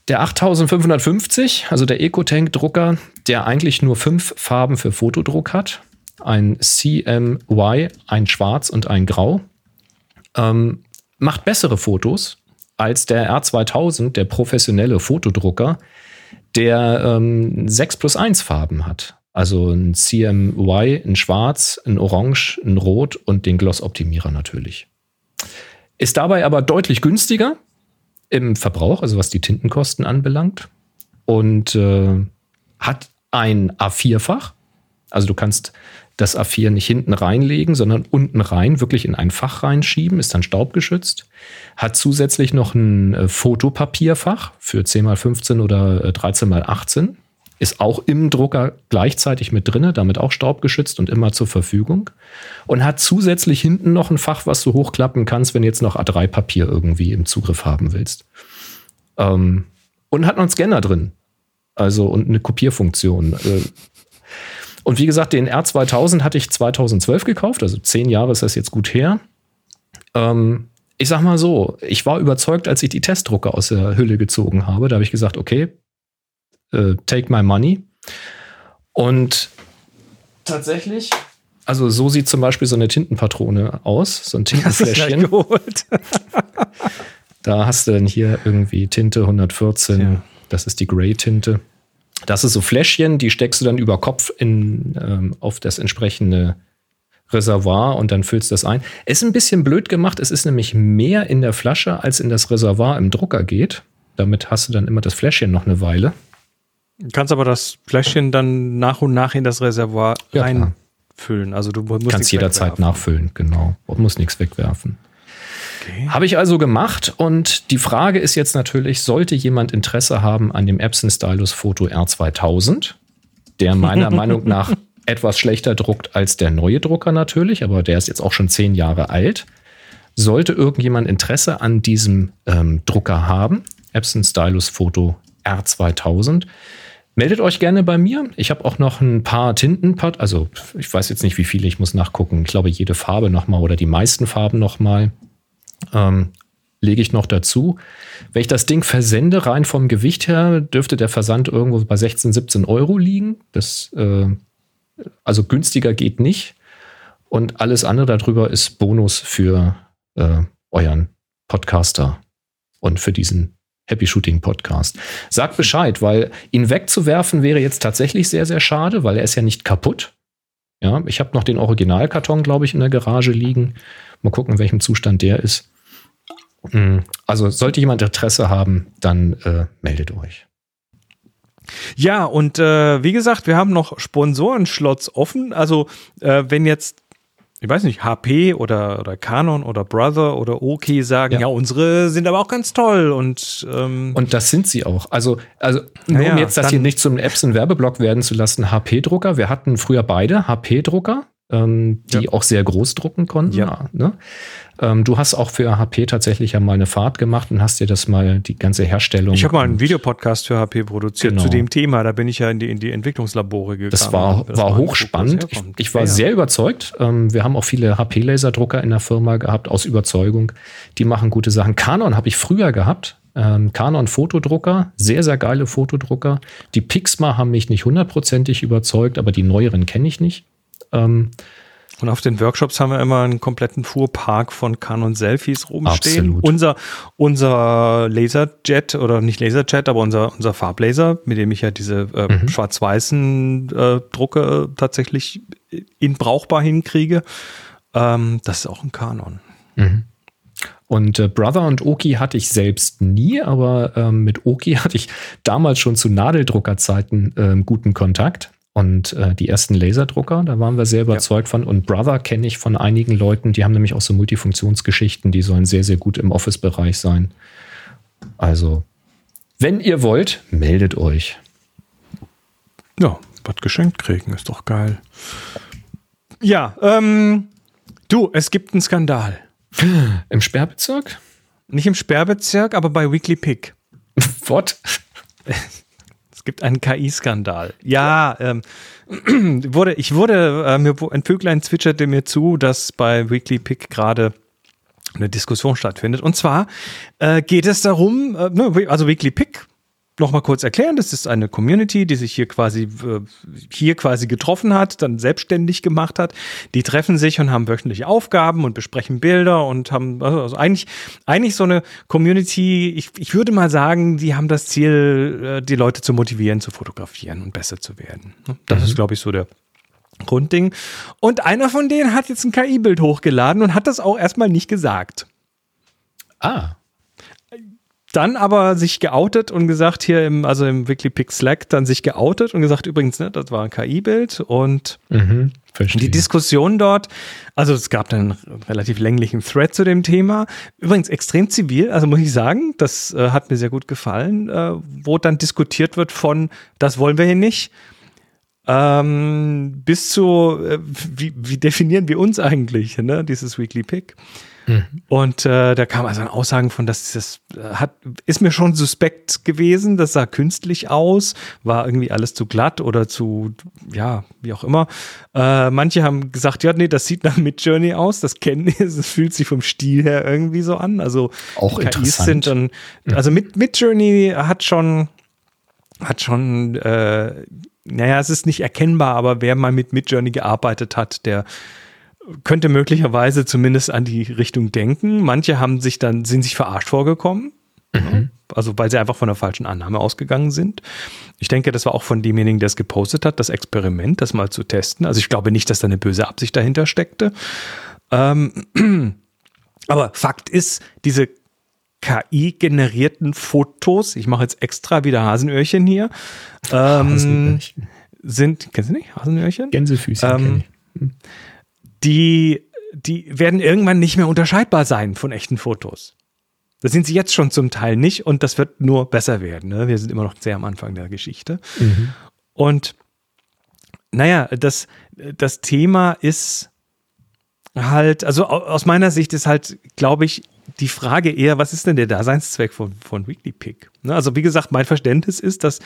Der 8550, also der EcoTank-Drucker, der eigentlich nur fünf Farben für Fotodruck hat, ein CMY, ein Schwarz und ein Grau, ähm, macht bessere Fotos als der R2000, der professionelle Fotodrucker, der ähm, 6 plus 1 Farben hat. Also ein CMY, ein Schwarz, ein Orange, ein Rot und den Gloss-Optimierer natürlich. Ist dabei aber deutlich günstiger, im Verbrauch, also was die Tintenkosten anbelangt. Und äh, hat ein A4-Fach. Also du kannst das A4 nicht hinten reinlegen, sondern unten rein, wirklich in ein Fach reinschieben, ist dann staubgeschützt. Hat zusätzlich noch ein äh, Fotopapierfach für 10x15 oder 13x18 äh, ist auch im Drucker gleichzeitig mit drinne, damit auch staubgeschützt und immer zur Verfügung. Und hat zusätzlich hinten noch ein Fach, was du hochklappen kannst, wenn du jetzt noch A3-Papier irgendwie im Zugriff haben willst. Ähm, und hat noch einen Scanner drin. Also und eine Kopierfunktion. Und wie gesagt, den R2000 hatte ich 2012 gekauft, also zehn Jahre ist das jetzt gut her. Ähm, ich sag mal so, ich war überzeugt, als ich die Testdrucke aus der Hülle gezogen habe. Da habe ich gesagt, okay, äh, Take My Money. Und tatsächlich, also so sieht zum Beispiel so eine Tintenpatrone aus, so ein Tintenfläschchen. da hast du dann hier irgendwie Tinte 114, ja. das ist die Grey-Tinte. Das ist so Fläschchen, die steckst du dann über Kopf in, ähm, auf das entsprechende Reservoir und dann füllst du das ein. Ist ein bisschen blöd gemacht, es ist nämlich mehr in der Flasche, als in das Reservoir im Drucker geht. Damit hast du dann immer das Fläschchen noch eine Weile. Du kannst aber das Fläschchen dann nach und nach in das Reservoir ja, füllen. Also du musst kannst jederzeit nachfüllen, genau. Und musst nichts wegwerfen. Okay. Habe ich also gemacht und die Frage ist jetzt natürlich, sollte jemand Interesse haben an dem Epson Stylus Photo R2000, der meiner Meinung nach etwas schlechter druckt als der neue Drucker natürlich, aber der ist jetzt auch schon zehn Jahre alt. Sollte irgendjemand Interesse an diesem ähm, Drucker haben, Epson Stylus Photo R2000, meldet euch gerne bei mir. Ich habe auch noch ein paar Tintenpad, also ich weiß jetzt nicht, wie viele, ich muss nachgucken. Ich glaube, jede Farbe nochmal oder die meisten Farben nochmal ähm, lege ich noch dazu. Wenn ich das Ding versende, rein vom Gewicht her, dürfte der Versand irgendwo bei 16, 17 Euro liegen. Das, äh, also günstiger geht nicht. Und alles andere darüber ist Bonus für äh, euren Podcaster und für diesen Happy Shooting Podcast. Sagt Bescheid, weil ihn wegzuwerfen wäre jetzt tatsächlich sehr, sehr schade, weil er ist ja nicht kaputt. Ja, ich habe noch den Originalkarton, glaube ich, in der Garage liegen. Mal gucken, in welchem Zustand der ist. Hm, also sollte jemand Interesse haben, dann äh, meldet euch. Ja, und äh, wie gesagt, wir haben noch Sponsoren-Slots offen. Also, äh, wenn jetzt ich weiß nicht, HP oder, oder Canon oder Brother oder OK sagen, ja. ja unsere sind aber auch ganz toll und ähm und das sind sie auch. Also, also nur ja, um jetzt das hier nicht zum Epson-Werbeblock werden zu lassen, HP-Drucker. Wir hatten früher beide HP-Drucker ähm, die ja. auch sehr groß drucken konnten. Ja. Ne? Ähm, du hast auch für HP tatsächlich ja mal eine Fahrt gemacht und hast dir das mal die ganze Herstellung. Ich habe mal einen Videopodcast für HP produziert genau. zu dem Thema. Da bin ich ja in die, in die Entwicklungslabore gegangen. Das war, das war hochspannend. Ich, ich, war ja. sehr überzeugt. Ähm, wir haben auch viele HP-Laserdrucker in der Firma gehabt aus Überzeugung. Die machen gute Sachen. Canon habe ich früher gehabt. Ähm, Canon Fotodrucker, sehr, sehr geile Fotodrucker. Die Pixma haben mich nicht hundertprozentig überzeugt, aber die neueren kenne ich nicht. Ähm, und auf den Workshops haben wir immer einen kompletten Fuhrpark von Canon Selfies rumstehen. Absolut. Unser, unser Laserjet oder nicht Laserjet, aber unser, unser Farblaser, mit dem ich ja diese äh, mhm. schwarz-weißen äh, Drucke tatsächlich in brauchbar hinkriege, ähm, das ist auch ein Canon. Mhm. Und äh, Brother und Oki hatte ich selbst nie, aber ähm, mit Oki hatte ich damals schon zu Nadeldruckerzeiten äh, guten Kontakt. Und äh, die ersten Laserdrucker, da waren wir sehr überzeugt ja. von. Und Brother kenne ich von einigen Leuten, die haben nämlich auch so Multifunktionsgeschichten, die sollen sehr, sehr gut im Office-Bereich sein. Also, wenn ihr wollt, meldet euch. Ja, was geschenkt kriegen, ist doch geil. Ja, ähm, du, es gibt einen Skandal. Im Sperrbezirk? Nicht im Sperrbezirk, aber bei Weekly Pick. What? gibt einen KI-Skandal. Ja, ähm, wurde, ich wurde, äh, mir, ein Vöglein zwitscherte mir zu, dass bei Weekly Pick gerade eine Diskussion stattfindet. Und zwar äh, geht es darum, äh, ne, also Weekly Pick nochmal kurz erklären. Das ist eine Community, die sich hier quasi äh, hier quasi getroffen hat, dann selbstständig gemacht hat. Die treffen sich und haben wöchentliche Aufgaben und besprechen Bilder und haben also, also eigentlich eigentlich so eine Community. Ich, ich würde mal sagen, die haben das Ziel, äh, die Leute zu motivieren, zu fotografieren und besser zu werden. Das mhm. ist, glaube ich, so der Grundding. Und einer von denen hat jetzt ein KI-Bild hochgeladen und hat das auch erstmal nicht gesagt. Ah dann aber sich geoutet und gesagt, hier im, also im WikiPix Slack, dann sich geoutet und gesagt, übrigens, ne, das war ein KI-Bild und mhm, die Diskussion dort, also es gab dann einen relativ länglichen Thread zu dem Thema, übrigens extrem zivil, also muss ich sagen, das äh, hat mir sehr gut gefallen, äh, wo dann diskutiert wird von, das wollen wir hier nicht, ähm, bis zu, äh, wie, wie definieren wir uns eigentlich, ne, dieses Weekly Pick. Mhm. Und äh, da kam also an Aussagen von, dass das äh, hat, ist mir schon suspekt gewesen, das sah künstlich aus, war irgendwie alles zu glatt oder zu, ja, wie auch immer. Äh, manche haben gesagt, ja, nee, das sieht nach Midjourney aus, das kennen die, es fühlt sich vom Stil her irgendwie so an. Also auch KIs interessant. sind dann, also mit Midjourney hat schon, hat schon, äh, naja, es ist nicht erkennbar, aber wer mal mit Midjourney gearbeitet hat, der könnte möglicherweise zumindest an die Richtung denken. Manche haben sich dann, sind sich verarscht vorgekommen. Mhm. Also weil sie einfach von der falschen Annahme ausgegangen sind. Ich denke, das war auch von demjenigen, der es gepostet hat, das Experiment, das mal zu testen. Also ich glaube nicht, dass da eine böse Absicht dahinter steckte. Ähm, aber Fakt ist, diese KI-generierten Fotos, ich mache jetzt extra wieder Hasenöhrchen hier, ähm, sind, kennst du nicht, Hasenöhrchen? Gänsefüßchen. Ähm, die, die werden irgendwann nicht mehr unterscheidbar sein von echten Fotos. Das sind sie jetzt schon zum Teil nicht und das wird nur besser werden. Ne? Wir sind immer noch sehr am Anfang der Geschichte. Mhm. Und naja, das, das Thema ist halt, also aus meiner Sicht ist halt, glaube ich, die Frage eher, was ist denn der Daseinszweck von, von Weekly Pick? Ne, also wie gesagt, mein Verständnis ist, dass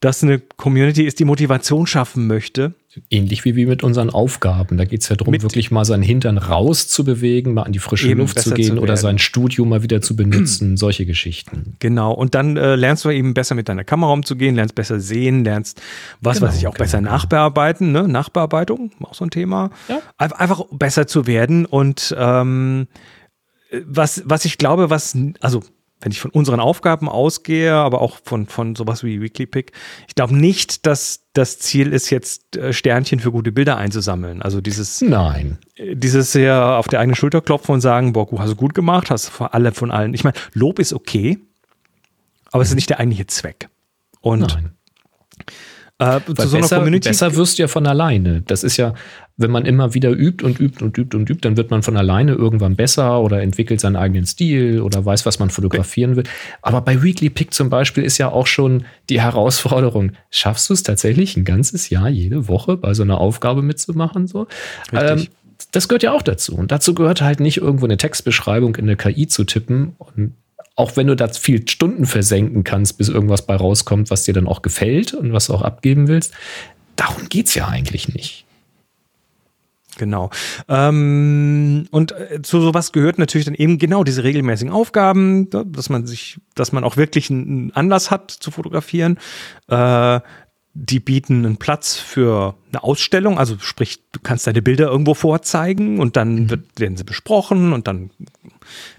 das eine Community ist, die Motivation schaffen möchte. Ähnlich wie, wie mit unseren Aufgaben. Da geht es ja darum, mit wirklich mal seinen Hintern rauszubewegen, mal an die frische Luft zu gehen zu oder sein Studio mal wieder zu benutzen, solche Geschichten. Genau, und dann äh, lernst du eben besser mit deiner Kamera umzugehen, lernst besser sehen, lernst, was genau, weiß ich, auch genau, besser genau. nachbearbeiten, ne? Nachbearbeitung, auch so ein Thema. Ja. Einfach besser zu werden und ähm, was, was ich glaube, was, also wenn ich von unseren Aufgaben ausgehe, aber auch von, von sowas wie Weekly Pick, ich glaube nicht, dass das Ziel ist, jetzt äh, Sternchen für gute Bilder einzusammeln. Also dieses. Nein. Äh, dieses sehr auf der eigenen Schulter klopfen und sagen, boah, hast du gut gemacht, hast vor allem von allen. Ich meine, Lob ist okay, aber es ist nicht der eigentliche Zweck. Und Nein. Äh, zu so besser, besser wirst du ja von alleine. Das ist ja, wenn man immer wieder übt und übt und übt und übt, dann wird man von alleine irgendwann besser oder entwickelt seinen eigenen Stil oder weiß, was man fotografieren will. Aber bei Weekly Pick zum Beispiel ist ja auch schon die Herausforderung, schaffst du es tatsächlich ein ganzes Jahr jede Woche bei so einer Aufgabe mitzumachen? So? Ähm, das gehört ja auch dazu. Und dazu gehört halt nicht irgendwo eine Textbeschreibung in eine KI zu tippen und auch wenn du da viel Stunden versenken kannst, bis irgendwas bei rauskommt, was dir dann auch gefällt und was du auch abgeben willst, darum geht es ja eigentlich nicht. Genau. Ähm, und äh, zu sowas gehört natürlich dann eben genau diese regelmäßigen Aufgaben, dass man sich, dass man auch wirklich einen Anlass hat zu fotografieren. Äh, die bieten einen Platz für eine Ausstellung, also sprich, du kannst deine Bilder irgendwo vorzeigen und dann mhm. wird, werden sie besprochen und dann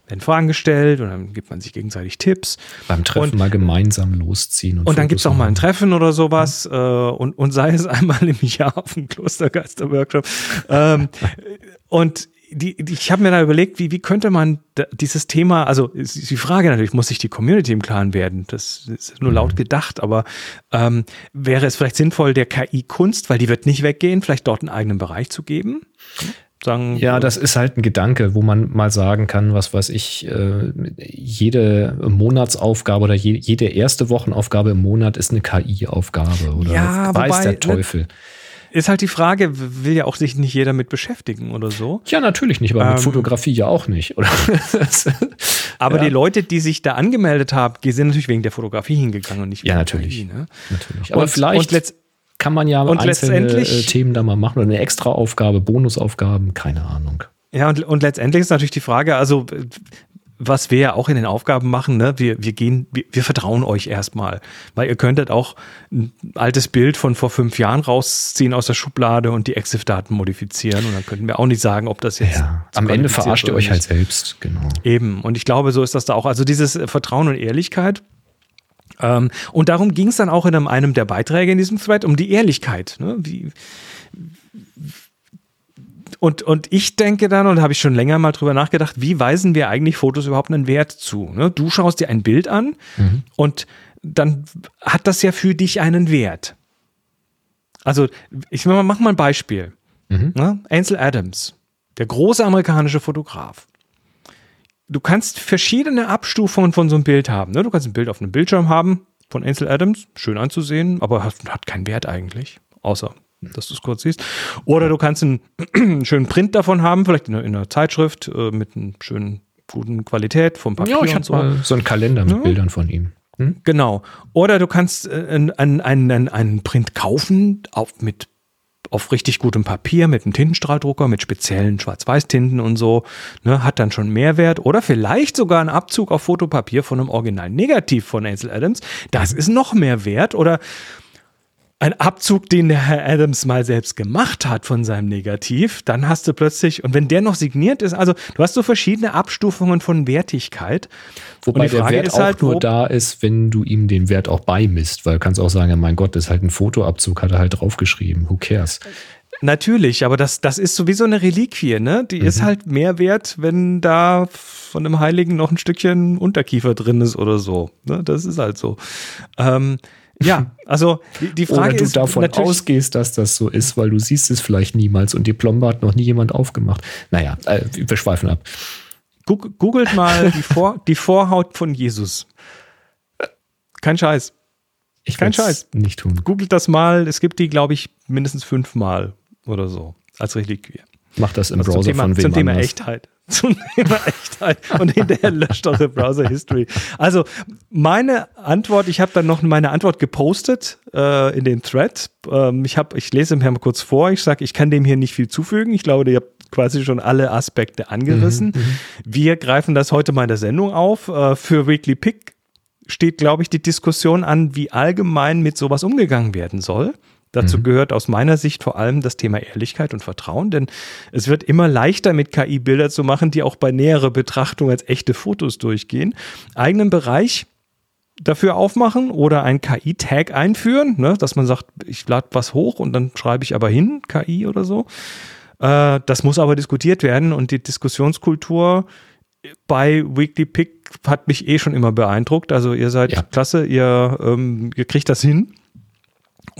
werden Fragen gestellt und dann gibt man sich gegenseitig Tipps. Beim Treffen und, mal gemeinsam losziehen. Und, und dann gibt es auch mal ein Treffen oder sowas mhm. äh, und, und sei es einmal im Jahr auf dem Klostergeister-Workshop. ähm, und die, die, ich habe mir da überlegt, wie, wie könnte man dieses Thema, also ist die Frage natürlich, muss sich die Community im Klaren werden? Das ist nur laut mhm. gedacht, aber ähm, wäre es vielleicht sinnvoll, der KI-Kunst, weil die wird nicht weggehen, vielleicht dort einen eigenen Bereich zu geben? Sagen. Ja, das ist halt ein Gedanke, wo man mal sagen kann, was weiß ich, äh, jede Monatsaufgabe oder je, jede erste Wochenaufgabe im Monat ist eine KI-Aufgabe oder ja, weiß wobei, der ne, Teufel. Ist halt die Frage, will ja auch sich nicht jeder mit beschäftigen oder so? Ja, natürlich nicht, aber ähm, mit Fotografie ja auch nicht, oder? aber ja. die Leute, die sich da angemeldet haben, die sind natürlich wegen der Fotografie hingegangen und nicht wegen ja, natürlich. KI, ne? natürlich. Aber und, vielleicht und kann man ja und einzelne äh, Themen da mal machen oder eine extra Aufgabe, Bonusaufgaben, keine Ahnung. Ja, und, und letztendlich ist natürlich die Frage, also was wir ja auch in den Aufgaben machen, ne, wir, wir gehen, wir, wir vertrauen euch erstmal. Weil ihr könntet auch ein altes Bild von vor fünf Jahren rausziehen aus der Schublade und die EXIF-Daten modifizieren. Und dann könnten wir auch nicht sagen, ob das jetzt. Ja, am Ende verarscht ihr euch halt selbst, genau. Eben. Und ich glaube, so ist das da auch. Also dieses Vertrauen und Ehrlichkeit. Ähm, und darum ging es dann auch in einem, einem, der Beiträge in diesem Thread um die Ehrlichkeit. Ne? Wie, und, und ich denke dann, und da habe ich schon länger mal drüber nachgedacht, wie weisen wir eigentlich Fotos überhaupt einen Wert zu? Ne? Du schaust dir ein Bild an mhm. und dann hat das ja für dich einen Wert. Also, ich mach mal ein Beispiel. Mhm. Ne? Ansel Adams, der große amerikanische Fotograf du kannst verschiedene Abstufungen von so einem Bild haben. Ne? Du kannst ein Bild auf einem Bildschirm haben von Ansel Adams, schön anzusehen, aber hat, hat keinen Wert eigentlich, außer dass du es kurz siehst. Oder du kannst einen schönen Print davon haben, vielleicht in einer, in einer Zeitschrift äh, mit einer schönen, guten Qualität vom Papier ja, ich und so. Mal so einen Kalender mit ja. Bildern von ihm. Hm? Genau. Oder du kannst äh, einen, einen, einen Print kaufen auf, mit auf richtig gutem Papier mit einem Tintenstrahldrucker, mit speziellen Schwarz-Weiß-Tinten und so, ne, hat dann schon Mehrwert. Oder vielleicht sogar ein Abzug auf Fotopapier von einem Original Negativ von Ansel Adams. Das ist noch mehr wert. Oder ein Abzug, den der Herr Adams mal selbst gemacht hat von seinem Negativ, dann hast du plötzlich, und wenn der noch signiert ist, also du hast so verschiedene Abstufungen von Wertigkeit. Wobei der Wert auch halt, nur da ist, wenn du ihm den Wert auch beimisst, weil du kannst auch sagen, ja mein Gott, das ist halt ein Fotoabzug, hat er halt draufgeschrieben, who cares? Natürlich, aber das, das ist sowieso eine Reliquie, ne? Die mhm. ist halt mehr wert, wenn da von dem Heiligen noch ein Stückchen Unterkiefer drin ist oder so. Ne? Das ist halt so. Ähm, Ja, also die, die Frage Oder du ist davon ausgehst, dass das so ist, weil du siehst es vielleicht niemals und die Plombe hat noch nie jemand aufgemacht. Naja, äh, wir schweifen ab. Goog- googelt mal die, Vor, die Vorhaut von Jesus. Kein Scheiß. Ich Kein Scheiß. nicht tun. Googelt das mal. Es gibt die, glaube ich, mindestens fünfmal oder so als Reliquie. Mach das im Also Browser zum Thema, von wem zum Thema anders. Echtheit. Zum Thema Echtheit. Und hinterher löscht eure Browser History. Also meine Antwort, ich habe dann noch meine Antwort gepostet äh, in den Thread. Ähm, ich, hab, ich lese mir mal kurz vor. Ich sage, ich kann dem hier nicht viel zufügen. Ich glaube, ihr habt quasi schon alle Aspekte angerissen. Wir greifen das heute mal in der Sendung auf. Äh, für Weekly Pick steht, glaube ich, die Diskussion an, wie allgemein mit sowas umgegangen werden soll. Dazu gehört aus meiner Sicht vor allem das Thema Ehrlichkeit und Vertrauen, denn es wird immer leichter mit KI Bilder zu machen, die auch bei näherer Betrachtung als echte Fotos durchgehen. Eigenen Bereich dafür aufmachen oder ein KI-Tag einführen, ne, dass man sagt, ich lade was hoch und dann schreibe ich aber hin, KI oder so. Äh, das muss aber diskutiert werden und die Diskussionskultur bei Weekly Pick hat mich eh schon immer beeindruckt. Also ihr seid Ja. klasse, ihr, ähm, ihr kriegt das hin.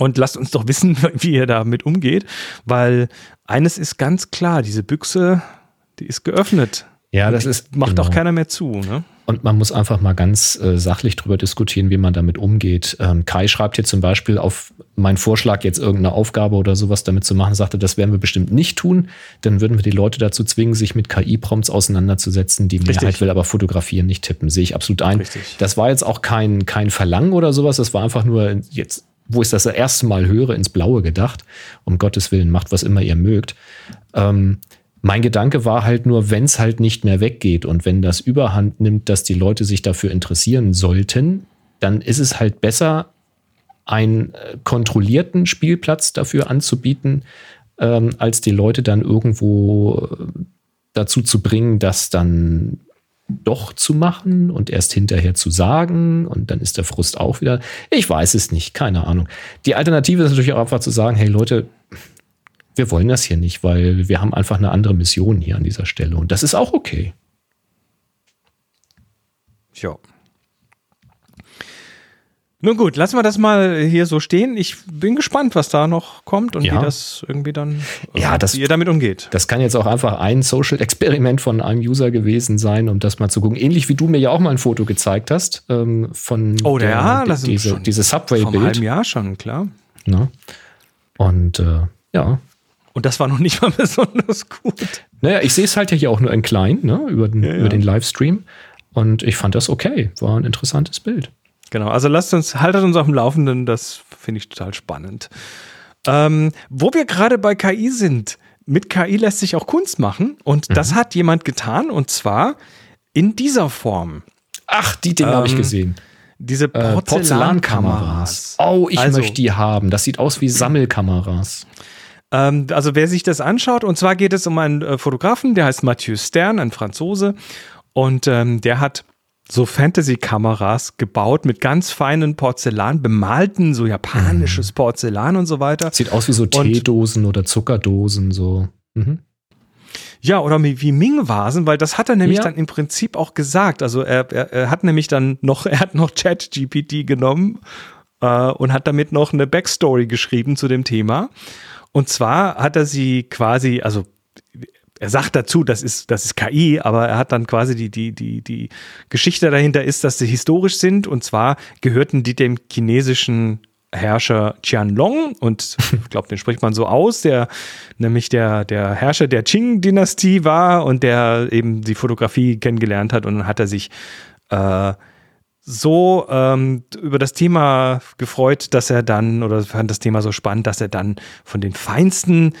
Und lasst uns doch wissen, wie ihr damit umgeht, weil eines ist ganz klar, diese Büchse, die ist geöffnet. Ja, das ist macht genau. auch keiner mehr zu. Ne? Und man muss einfach mal ganz äh, sachlich drüber diskutieren, wie man damit umgeht. Ähm, Kai schreibt hier zum Beispiel auf meinen Vorschlag, jetzt irgendeine Aufgabe oder sowas damit zu machen, sagte, das werden wir bestimmt nicht tun. Dann würden wir die Leute dazu zwingen, sich mit KI-Prompts auseinanderzusetzen. Die Richtig. Mehrheit will aber fotografieren, nicht tippen. Sehe ich absolut ein. Richtig. Das war jetzt auch kein, kein Verlangen oder sowas. Das war einfach nur jetzt, wo ich das das erste Mal höre, ins Blaue gedacht. Um Gottes Willen, macht was immer ihr mögt. Ähm, mein Gedanke war halt nur, wenn es halt nicht mehr weggeht und wenn das überhand nimmt, dass die Leute sich dafür interessieren sollten, dann ist es halt besser, einen äh, kontrollierten Spielplatz dafür anzubieten, ähm, als die Leute dann irgendwo äh, dazu zu bringen, das dann doch zu machen und erst hinterher zu sagen und dann ist der Frust auch wieder. Ich weiß es nicht, keine Ahnung. Die Alternative ist natürlich auch einfach zu sagen, hey Leute, wir wollen das hier nicht, weil wir haben einfach eine andere Mission hier an dieser Stelle und das ist auch okay. Ja. Nun gut, lassen wir das mal hier so stehen. Ich bin gespannt, was da noch kommt und Ja. wie das irgendwie dann, Ja, das- wie ihr damit umgeht. Das kann jetzt auch einfach ein Social-Experiment von einem User gewesen sein, um das mal zu gucken. Ähnlich wie du mir ja auch mal ein Foto gezeigt hast ähm, von Oh, der, ja, das die- diese, schon diese Vom halben Subway-Bild. Jahr schon, klar. Ne? Und äh, ja, Und das war noch nicht mal besonders gut. Naja, ich sehe es halt ja hier auch nur in klein, ne, über den, ja. über den Livestream. Und ich fand das okay. War ein interessantes Bild. Genau, also lasst uns, haltet uns auf dem Laufenden, das finde ich total spannend. Ähm, wo wir gerade bei KI sind, mit KI lässt sich auch Kunst machen und Mhm. das hat jemand getan und zwar in dieser Form. Ach, die Dinge habe ich Ähm, gesehen. Diese Äh, Porzellankameras. Oh, ich Also- möchte die haben. Das sieht aus wie Sammelkameras. Ähm, also wer sich das anschaut, und zwar geht es um einen äh, Fotografen, der heißt Mathieu Stern, ein Franzose, und ähm, der hat so Fantasy-Kameras gebaut mit ganz feinen Porzellan, bemalten, so japanisches Porzellan und so weiter. Sieht aus wie so Teedosen oder Zuckerdosen, so. Mhm. Ja, oder wie wie Ming-Vasen, weil das hat er nämlich Ja. dann im Prinzip auch gesagt. Also er, er, er hat nämlich dann noch, er hat noch Chat-GPT genommen äh, und hat damit noch eine Backstory geschrieben zu dem Thema. Und zwar hat er sie quasi, also er sagt dazu, das ist, das ist KI, aber er hat dann quasi die, die, die, die Geschichte dahinter ist, dass sie historisch sind. Und zwar gehörten die dem chinesischen Herrscher Qianlong und ich glaube, den spricht man so aus, der nämlich der, der Herrscher der Qing-Dynastie war und der eben die Fotografie kennengelernt hat und dann hat er sich äh, so ähm, über das Thema gefreut, dass er dann, oder fand das Thema so spannend, dass er dann von den feinsten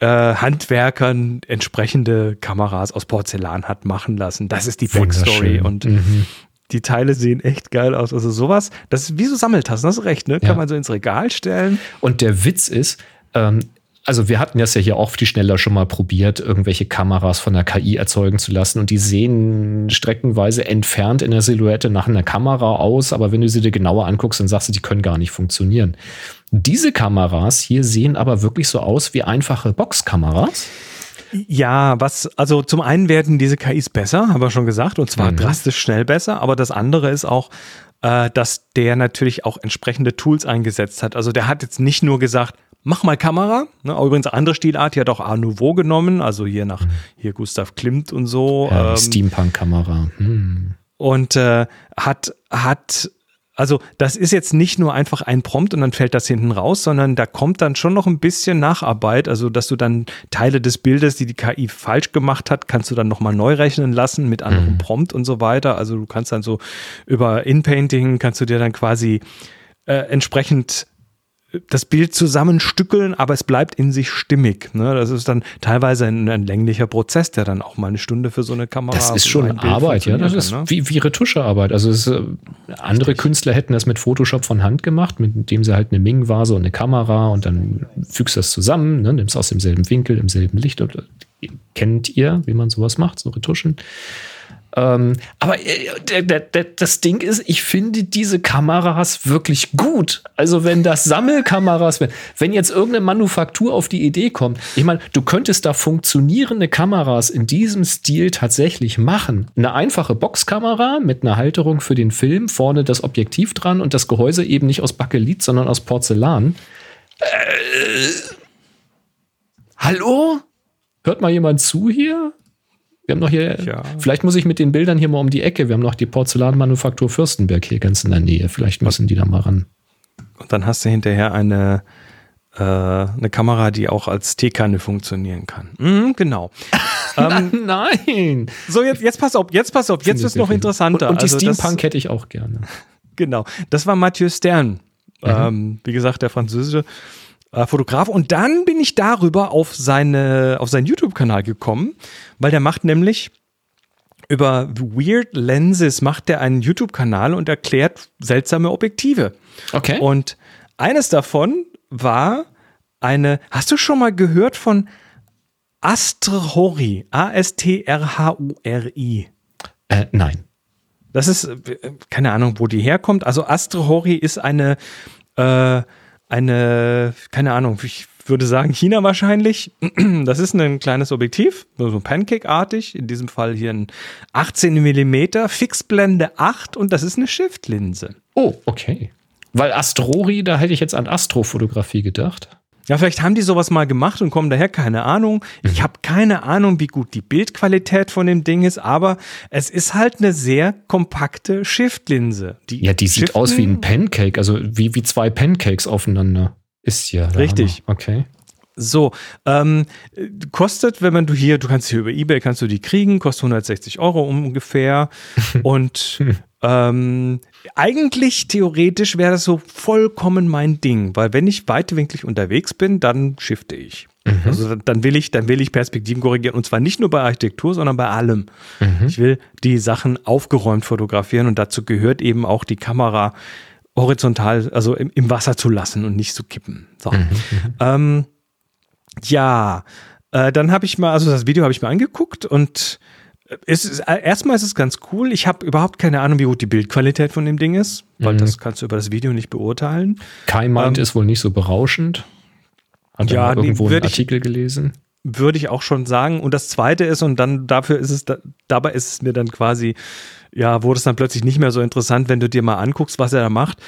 äh, Handwerkern entsprechende Kameras aus Porzellan hat machen lassen. Das ist die Backstory und Mhm. die Teile sehen echt geil aus. Also sowas, das ist wie so Sammeltassen, hast du recht, ne? Kann Ja. man so ins Regal stellen. Und der Witz ist, ähm, also wir hatten das ja hier auf die Schneller schon mal probiert, irgendwelche Kameras von der KI erzeugen zu lassen und die sehen streckenweise entfernt in der Silhouette nach einer Kamera aus, aber wenn du sie dir genauer anguckst, dann sagst du, die können gar nicht funktionieren. Diese Kameras hier sehen aber wirklich so aus wie einfache Boxkameras. Ja, was, also zum einen werden diese KIs besser, haben wir schon gesagt, und zwar Mhm. drastisch schnell besser, aber das andere ist auch, äh, dass der natürlich auch entsprechende Tools eingesetzt hat. Also der hat jetzt nicht nur gesagt, mach mal Kamera, ne, übrigens andere Stilart, die hat auch Art Nouveau genommen, also hier nach, hier Gustav Klimt und so. Ja, ähm, Steampunk-Kamera. Hm. und äh, hat, hat, also das ist jetzt nicht nur einfach ein Prompt und dann fällt das hinten raus, sondern da kommt dann schon noch ein bisschen Nacharbeit, also dass du dann Teile des Bildes, die die KI falsch gemacht hat, kannst du dann nochmal neu rechnen lassen mit anderem Mhm. Prompt und so weiter. Also du kannst dann so über In-Painting kannst du dir dann quasi äh, entsprechend das Bild zusammenstückeln, aber es bleibt in sich stimmig. Ne? Das ist dann teilweise ein, ein länglicher Prozess, der dann auch mal eine Stunde für so eine Kamera. Das ist schon Arbeit, ja. Das ist kann, ne? wie, wie Retuschearbeit. Also es, äh, andere Künstler hätten das mit Photoshop von Hand gemacht, mit dem sie halt eine Ming-Vase und eine Kamera und dann fügst das zusammen, ne, nimmst aus demselben Winkel, im selben Licht. Und, äh, kennt ihr, wie man sowas macht, so Retuschen? Ähm, aber äh, das Ding ist, ich finde diese Kameras wirklich gut. Also wenn das Sammelkameras wären, wenn jetzt irgendeine Manufaktur auf die Idee kommt, ich meine, du könntest da funktionierende Kameras in diesem Stil tatsächlich machen. Eine einfache Boxkamera mit einer Halterung für den Film, vorne das Objektiv dran und das Gehäuse eben nicht aus Bakelit, sondern aus Porzellan. Äh, hallo? Hört mal jemand zu hier? Wir haben noch hier, Ja. vielleicht muss ich mit den Bildern hier mal um die Ecke. Wir haben noch die Porzellanmanufaktur Fürstenberg hier ganz in der Nähe. Vielleicht müssen die da mal ran. Und dann hast du hinterher eine, äh, eine Kamera, die auch als Teekanne funktionieren kann. Mhm, genau. ähm, Nein! so, jetzt, jetzt pass auf, jetzt pass auf, jetzt ist ich noch interessanter. Und, und die Also das- Steampunk hätte ich auch gerne. Genau, das war Mathieu Stern. Ähm, wie gesagt, der französische äh, Fotograf. Und dann bin ich darüber auf, seine, auf seinen YouTube-Kanal gekommen, weil der macht nämlich über Weird Lenses macht der einen YouTube-Kanal und erklärt seltsame Objektive. Okay. Und eines davon war eine, hast du schon mal gehört von Astrhori? A-S-T-R-H-U-R-I. äh, nein. Das ist, äh, keine Ahnung, wo die herkommt. Also Astrhori ist eine, äh, eine, keine Ahnung, ich würde sagen China wahrscheinlich. Das ist ein kleines Objektiv, so so Pancake-artig. In diesem Fall hier ein 18 Millimeter, Fixblende 8 und das ist eine Shift-Linse. Oh, okay. Weil Astrori, da hätte ich jetzt an Astrofotografie gedacht. Ja, vielleicht haben die sowas mal gemacht und kommen daher, keine Ahnung. Ich habe keine Ahnung, wie gut die Bildqualität von dem Ding ist, aber es ist halt eine sehr kompakte Shift-Linse. Ja, die sieht Shiften- aus wie ein Pancake, also wie, wie zwei Pancakes aufeinander. Ist ja. Richtig. Hammer. Okay. So, ähm, äh, kostet, wenn man du hier, du kannst hier über Ebay kannst du die kriegen, kostet 160 Euro ungefähr. und ähm, eigentlich theoretisch wäre das so vollkommen mein Ding, weil wenn ich weitwinklig unterwegs bin, dann shifte ich. Also dann- will ich, dann will ich Perspektiven korrigieren und zwar nicht nur bei Architektur, sondern bei allem. Ich will die Sachen aufgeräumt fotografieren und dazu gehört eben auch die Kamera horizontal, also im, im Wasser zu lassen und nicht zu kippen. So. Ähm, ja, äh, dann habe ich mal, also das Video habe ich mir angeguckt und äh, es ist, äh, erstmal ist es ganz cool. Ich habe überhaupt keine Ahnung, wie gut die Bildqualität von dem Ding ist, weil Mhm. das kannst du über das Video nicht beurteilen. Kai meint, Ähm, ist wohl nicht so berauschend. Hat Ja, irgendwo einen würd ich- Artikel gelesen. Würde ich auch schon sagen. Und das zweite ist, und dann dafür ist es, da, dabei ist es mir dann quasi, ja, wurde es dann plötzlich nicht mehr so interessant, wenn du dir mal anguckst, was er da macht.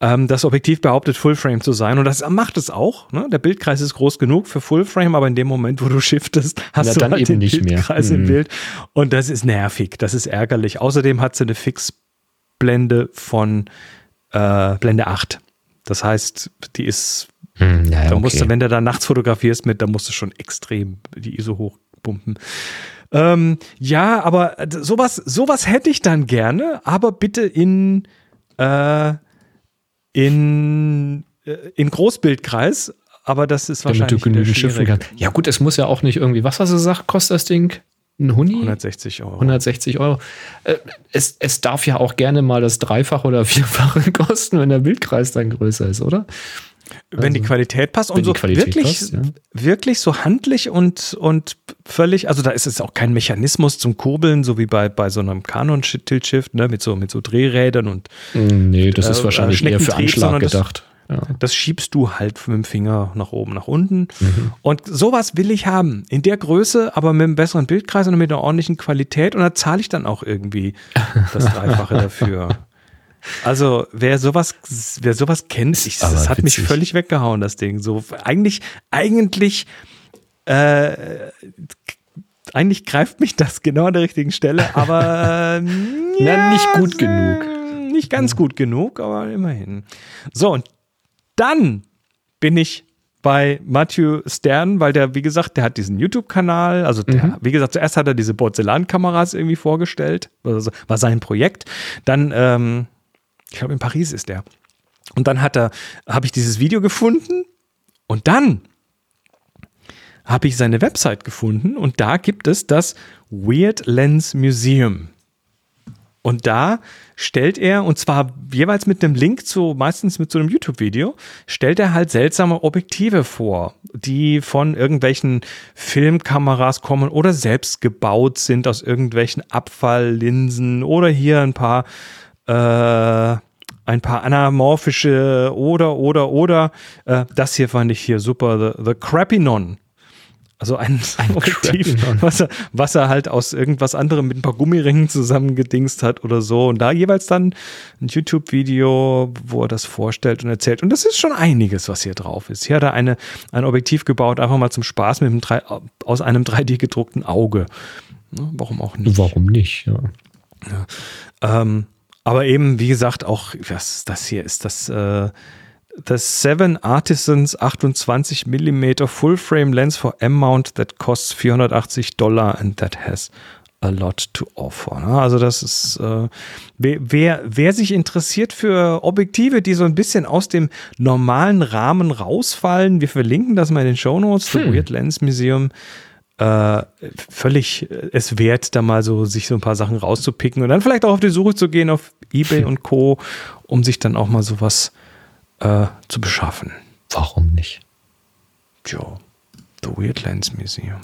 Ähm, das Objektiv behauptet Fullframe zu sein und das macht es auch. Ne? Der Bildkreis ist groß genug für Fullframe, aber in dem Moment, wo du shiftest, hast Na, du dann halt eben den nicht mehr. Bildkreis im Mhm. Bild. Und das ist nervig, das ist ärgerlich. Außerdem hat sie eine Fixblende von äh, Blende 8. Das heißt, die ist Hm, ja, ja, da musst du, okay. wenn du da nachts fotografierst mit, da musst du schon extrem die ISO hochpumpen. Ähm, ja, aber äh, sowas, sowas hätte ich dann gerne, aber bitte in, äh, in, äh, in Großbildkreis. Aber das ist damit wahrscheinlich du genügend schwierig. kannst. Ja, gut, es muss ja auch nicht irgendwie, was hast du gesagt, kostet das Ding? Ein Huni? 160 Euro. 160 Euro. Äh, es, es darf ja auch gerne mal das Dreifache oder Vierfache kosten, wenn der Bildkreis dann größer ist, oder? Wenn die Also, Qualität passt und so die Qualität wirklich, passt, ja. wirklich so handlich und, und völlig, also da ist es auch kein Mechanismus zum Kurbeln, so wie bei, bei so einem Canon-Tilt-Shift, ne, mit so, mit so Drehrädern und Mm, Nee, das ist Äh, wahrscheinlich eher für Anschlag gedacht. Ja. Das schiebst du halt mit dem Finger nach oben, nach unten. Mhm. Und sowas will ich haben. In der Größe, aber mit einem besseren Bildkreis und mit einer ordentlichen Qualität. Und da zahle ich dann auch irgendwie das Dreifache dafür. Also, wer sowas, wer sowas kennt, ich, das hat mich witzig. völlig weggehauen, das Ding. So, eigentlich, eigentlich, äh, eigentlich greift mich das genau an der richtigen Stelle, aber äh, Na, nicht gut äh, genug. Nicht ganz gut genug, aber immerhin. So, und dann bin ich bei Matthew Stern, weil der, wie gesagt, der hat diesen YouTube-Kanal, also der, wie gesagt, zuerst hat er diese Porzellankameras irgendwie vorgestellt, also war sein Projekt. Dann, ähm, ich glaube, in Paris ist der. Und dann hat er, habe ich dieses Video gefunden und dann habe ich seine Website gefunden und da gibt es das Weird Lens Museum. Und da stellt er, und zwar jeweils mit einem Link zu, meistens mit so einem YouTube-Video, stellt er halt seltsame Objektive vor, die von irgendwelchen Filmkameras kommen oder selbst gebaut sind aus irgendwelchen Abfalllinsen oder hier ein paar, äh, ein paar anamorphische oder, oder, oder. Äh, das hier fand ich hier super, The, the Crapinon. Also ein, Ein Objektiv, Crapinon. was er, was er halt aus irgendwas anderem mit ein paar Gummiringen zusammengedingst hat oder so. Und da jeweils dann ein YouTube-Video, wo er das vorstellt und erzählt. Und das ist schon einiges, was hier drauf ist. Hier hat er eine, ein Objektiv gebaut, einfach mal zum Spaß mit einem drei, aus einem 3D gedruckten Auge. Ne, Warum auch nicht? Warum nicht? Ja. Ähm, aber eben, wie gesagt, auch, was ist das hier? Ist das äh, das Seven Artisans 28 mm Full Frame Lens for M-Mount that costs 480 Dollar and that has a lot to offer. Ne? Also das ist, äh, wer, wer, wer sich interessiert für Objektive, die so ein bisschen aus dem normalen Rahmen rausfallen, wir verlinken das mal in den Show Notes, The Weird Lens Museum, äh, völlig äh, es wert, da mal so sich so ein paar Sachen rauszupicken und dann vielleicht auch auf die Suche zu gehen auf Ebay und Co., um sich dann auch mal sowas äh, zu beschaffen. Warum nicht? Joe, The Weird Lens Museum.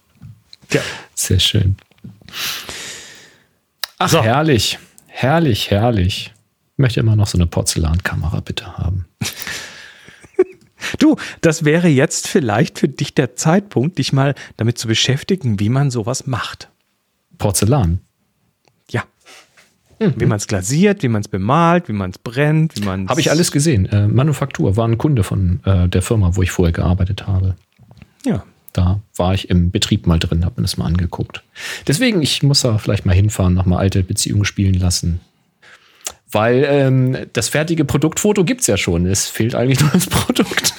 ja. Sehr schön. Ach, So. herrlich. Herrlich, herrlich. Ich möchte immer noch so eine Porzellankamera bitte haben. Du, das wäre jetzt vielleicht für dich der Zeitpunkt, dich mal damit zu beschäftigen, wie man sowas macht. Porzellan. Ja. Wie man es glasiert, wie man es bemalt, wie man es brennt, wie man Habe ich alles gesehen. Äh, Manufaktur war ein Kunde von äh, der Firma, wo ich vorher gearbeitet habe. Ja. Da war ich im Betrieb mal drin, habe mir das mal angeguckt. Deswegen, ich muss da vielleicht mal hinfahren, nochmal alte Beziehungen spielen lassen. Weil ähm, das fertige Produktfoto gibt es ja schon. Es fehlt eigentlich nur das Produkt.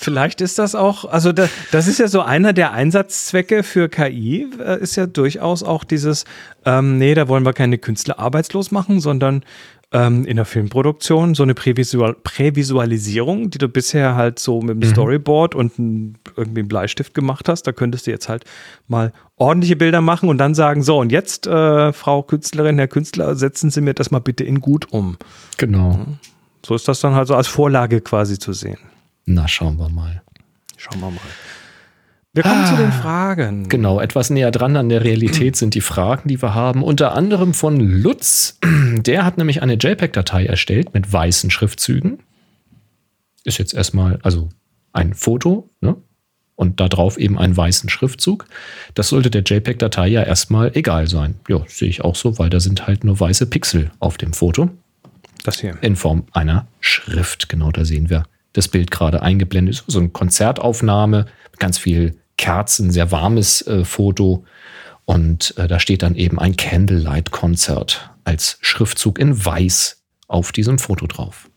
Vielleicht ist das auch, also da, das ist ja so einer der Einsatzzwecke für KI, äh, ist ja durchaus auch dieses, ähm, nee, da wollen wir keine Künstler arbeitslos machen, sondern ähm, in der Filmproduktion so eine Prävisual Prävisualisierung, die du bisher halt so mit dem Storyboard und ein, irgendwie einen Bleistift gemacht hast, da könntest du jetzt halt mal ordentliche Bilder machen und dann sagen, so und jetzt, äh, Frau Künstlerin, Herr Künstler, setzen Sie mir das mal bitte in gut um. Genau. So ist das dann halt so als Vorlage quasi zu sehen. Na, schauen wir mal. Schauen wir mal. Wir kommen zu den Fragen. Genau, etwas näher dran an der Realität sind die Fragen, die wir haben. Unter anderem von Lutz. Der hat nämlich eine JPEG-Datei erstellt mit weißen Schriftzügen. Ist jetzt erstmal, also ein Foto, ne? Und da drauf eben einen weißen Schriftzug. Das sollte der JPEG-Datei ja erstmal egal sein. Ja, sehe ich auch so, weil da sind halt nur weiße Pixel auf dem Foto Das hier. in Form einer Schrift. Genau, da sehen wir das Bild gerade eingeblendet. So eine Konzertaufnahme, ganz viel Kerzen, sehr warmes äh, Foto. Und äh, da steht dann eben ein Candlelight-Konzert als Schriftzug in weiß auf diesem Foto drauf.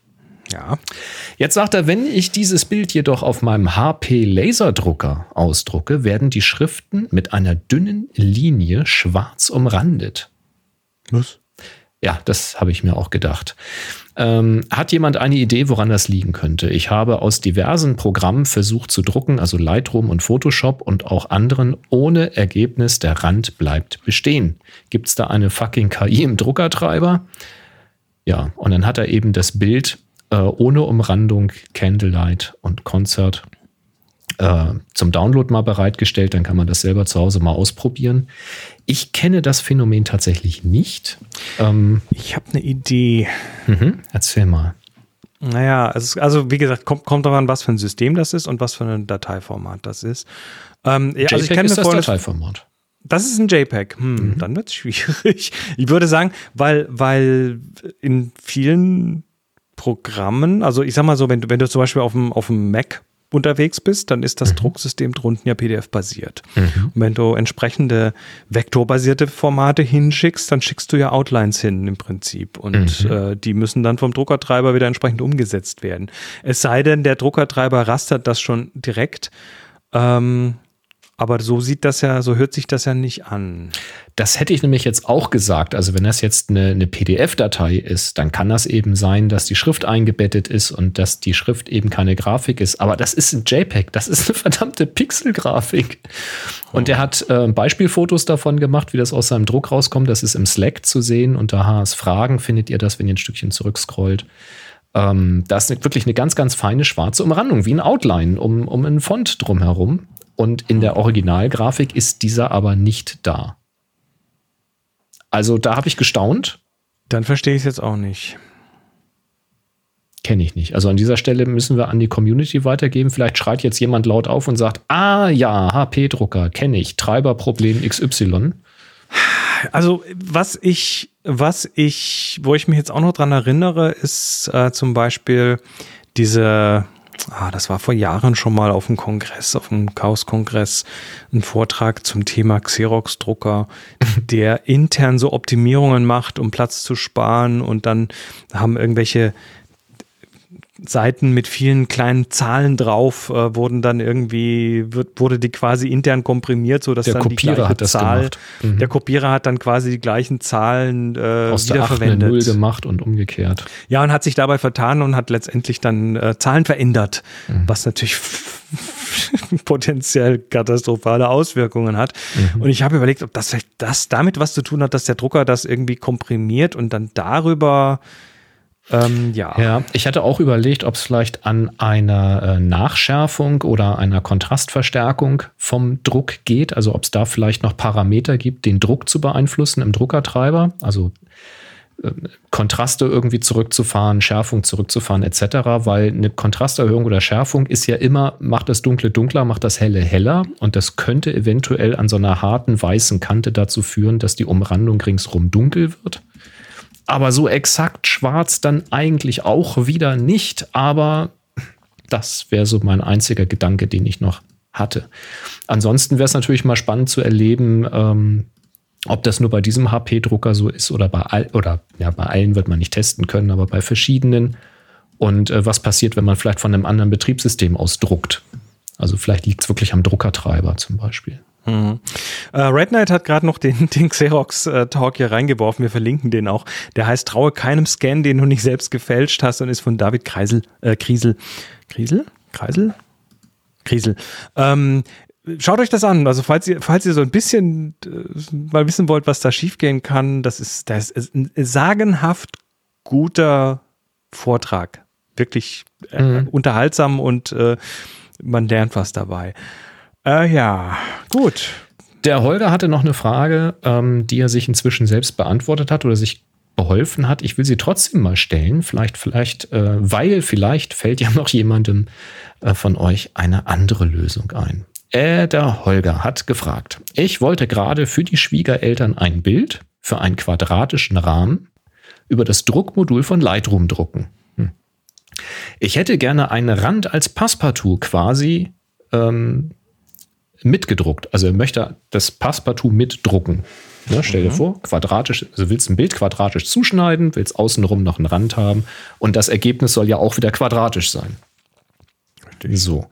Ja. Jetzt sagt er, wenn ich dieses Bild jedoch auf meinem HP Laserdrucker ausdrucke, werden die Schriften mit einer dünnen Linie schwarz umrandet. Was? Ja, das habe ich mir auch gedacht. Ähm, hat jemand eine Idee, woran das liegen könnte? Ich habe aus diversen Programmen versucht zu drucken, also Lightroom und Photoshop und auch anderen, ohne Ergebnis. Der Rand bleibt bestehen. Gibt es da eine fucking KI im Druckertreiber? Ja, und dann hat er eben das Bild äh, ohne Umrandung, Candlelight und Konzert äh, zum Download mal bereitgestellt. Dann kann man das selber zu Hause mal ausprobieren. Ich kenne das Phänomen tatsächlich nicht. Ähm, Ich habe eine Idee. mhm, erzähl mal. Naja, also, also wie gesagt, kommt, kommt daran, was für ein System das ist und was für ein Dateiformat das ist. Ähm, JPEG also ich kann ist das Dateiformat. Das ist ein JPEG. Hm, mhm. Dann wird es schwierig. Ich würde sagen, weil, weil in vielen Programmen, also ich sag mal so, wenn du, wenn du zum Beispiel auf dem, auf dem Mac unterwegs bist, dann ist das mhm. Drucksystem drunten ja PDF-basiert. Mhm. Und wenn du entsprechende vektorbasierte Formate hinschickst, dann schickst du ja Outlines hin im Prinzip. Und mhm. äh, die müssen dann vom Druckertreiber wieder entsprechend umgesetzt werden. Es sei denn, der Druckertreiber rastert das schon direkt. Ähm, aber so sieht das ja, so hört sich das ja nicht an. Das hätte ich nämlich jetzt auch gesagt. Also wenn das jetzt eine, eine PDF-Datei ist, dann kann das eben sein, dass die Schrift eingebettet ist und dass die Schrift eben keine Grafik ist. Aber das ist ein JPEG, das ist eine verdammte Pixelgrafik. Und er hat äh, Beispielfotos davon gemacht, wie das aus seinem Druck rauskommt. Das ist im Slack zu sehen. Unter HS Fragen findet ihr das, wenn ihr ein Stückchen zurückscrollt. Ähm, da ist wirklich eine ganz, ganz feine schwarze Umrandung, wie ein Outline um, um einen Font drumherum. Und in der Originalgrafik ist dieser aber nicht da. Also da habe ich gestaunt. Dann verstehe ich es jetzt auch nicht. Kenne ich nicht. Also an dieser Stelle müssen wir an die Community weitergeben. Vielleicht schreit jetzt jemand laut auf und sagt, ah ja, HP-Drucker, kenne ich, Treiberproblem XY. Also was ich, was ich, wo ich mich jetzt auch noch dran erinnere, ist äh, zum Beispiel diese ah, das war vor Jahren schon mal auf dem Kongress, auf dem Chaos-Kongress, ein Vortrag zum Thema Xerox-Drucker, der intern so Optimierungen macht, um Platz zu sparen. Und dann haben irgendwelche Seiten mit vielen kleinen Zahlen drauf äh, wurden dann irgendwie wird, wurde die quasi intern komprimiert, so dass der dann Kopierer die hat das Zahl, gemacht. Mhm. der Kopierer hat dann quasi die gleichen Zahlen äh, Aus wiederverwendet. Der 8 Null gemacht und umgekehrt. Ja, und hat sich dabei vertan und hat letztendlich dann äh, Zahlen verändert, mhm. was natürlich potenziell katastrophale Auswirkungen hat. Mhm. Und ich habe überlegt, ob das vielleicht das damit was zu tun hat, dass der Drucker das irgendwie komprimiert und dann darüber ähm, ja. ja, ich hatte auch überlegt, ob es vielleicht an einer äh, Nachschärfung oder einer Kontrastverstärkung vom Druck geht, also ob es da vielleicht noch Parameter gibt, den Druck zu beeinflussen im Druckertreiber, also äh, Kontraste irgendwie zurückzufahren, Schärfung zurückzufahren etc., weil eine Kontrasterhöhung oder Schärfung ist ja immer, macht das Dunkle dunkler, macht das Helle heller und das könnte eventuell an so einer harten weißen Kante dazu führen, dass die Umrandung ringsrum dunkel wird. Aber so exakt schwarz dann eigentlich auch wieder nicht. Aber das wäre so mein einziger Gedanke, den ich noch hatte. Ansonsten wäre es natürlich mal spannend zu erleben, ähm, ob das nur bei diesem HP-Drucker so ist oder bei all, oder ja, bei allen wird man nicht testen können, aber bei verschiedenen. Und äh, was passiert, wenn man vielleicht von einem anderen Betriebssystem aus druckt? Also vielleicht liegt es wirklich am Druckertreiber zum Beispiel. Mhm. Äh, Red Knight hat gerade noch den, den Xerox-Talk hier reingeworfen. Wir verlinken den auch. Der heißt Traue keinem Scan, den du nicht selbst gefälscht hast und ist von David Kreisel. Äh, Kriesel. Kriesel? Kreisel? Kriesel. Ähm, schaut euch das an. Also falls ihr, falls ihr so ein bisschen äh, mal wissen wollt, was da schiefgehen kann, das ist, das ist ein sagenhaft guter Vortrag. Wirklich äh, mhm. unterhaltsam und äh, man lernt was dabei. Äh, ja, gut. Der Holger hatte noch eine Frage, ähm, die er sich inzwischen selbst beantwortet hat oder sich beholfen hat. Ich will sie trotzdem mal stellen. Vielleicht, vielleicht, äh, weil vielleicht fällt ja noch jemandem äh, von euch eine andere Lösung ein. Äh, der Holger hat gefragt. Ich wollte gerade für die Schwiegereltern ein Bild für einen quadratischen Rahmen über das Druckmodul von Lightroom drucken. Hm. Ich hätte gerne einen Rand als Passepartout quasi ähm, mitgedruckt. Also er möchte das Passepartout mitdrucken. Ne, stell dir mhm. vor, quadratisch, also willst ein Bild quadratisch zuschneiden, willst außenrum noch einen Rand haben und das Ergebnis soll ja auch wieder quadratisch sein. Richtig. So.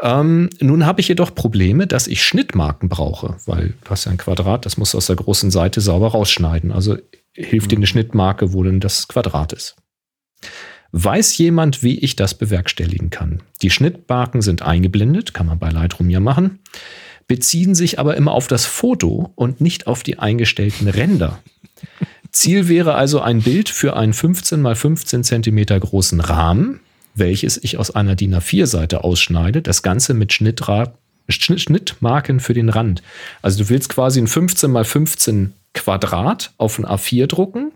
Ähm, nun habe ich jedoch Probleme, dass ich Schnittmarken brauche, weil du hast ja ein Quadrat, das muss aus der großen Seite sauber rausschneiden. Also hilft mhm. dir eine Schnittmarke, wo denn das Quadrat ist. Weiß jemand, wie ich das bewerkstelligen kann? Die Schnittmarken sind eingeblendet, kann man bei Lightroom ja machen, beziehen sich aber immer auf das Foto und nicht auf die eingestellten Ränder. Ziel wäre also ein Bild für einen 15 mal 15 Zentimeter großen Rahmen, welches ich aus einer DIN A4-Seite ausschneide, das Ganze mit Schnittra Schnittmarken für den Rand. Also du willst quasi ein 15 mal 15 Quadrat auf ein A4 drucken,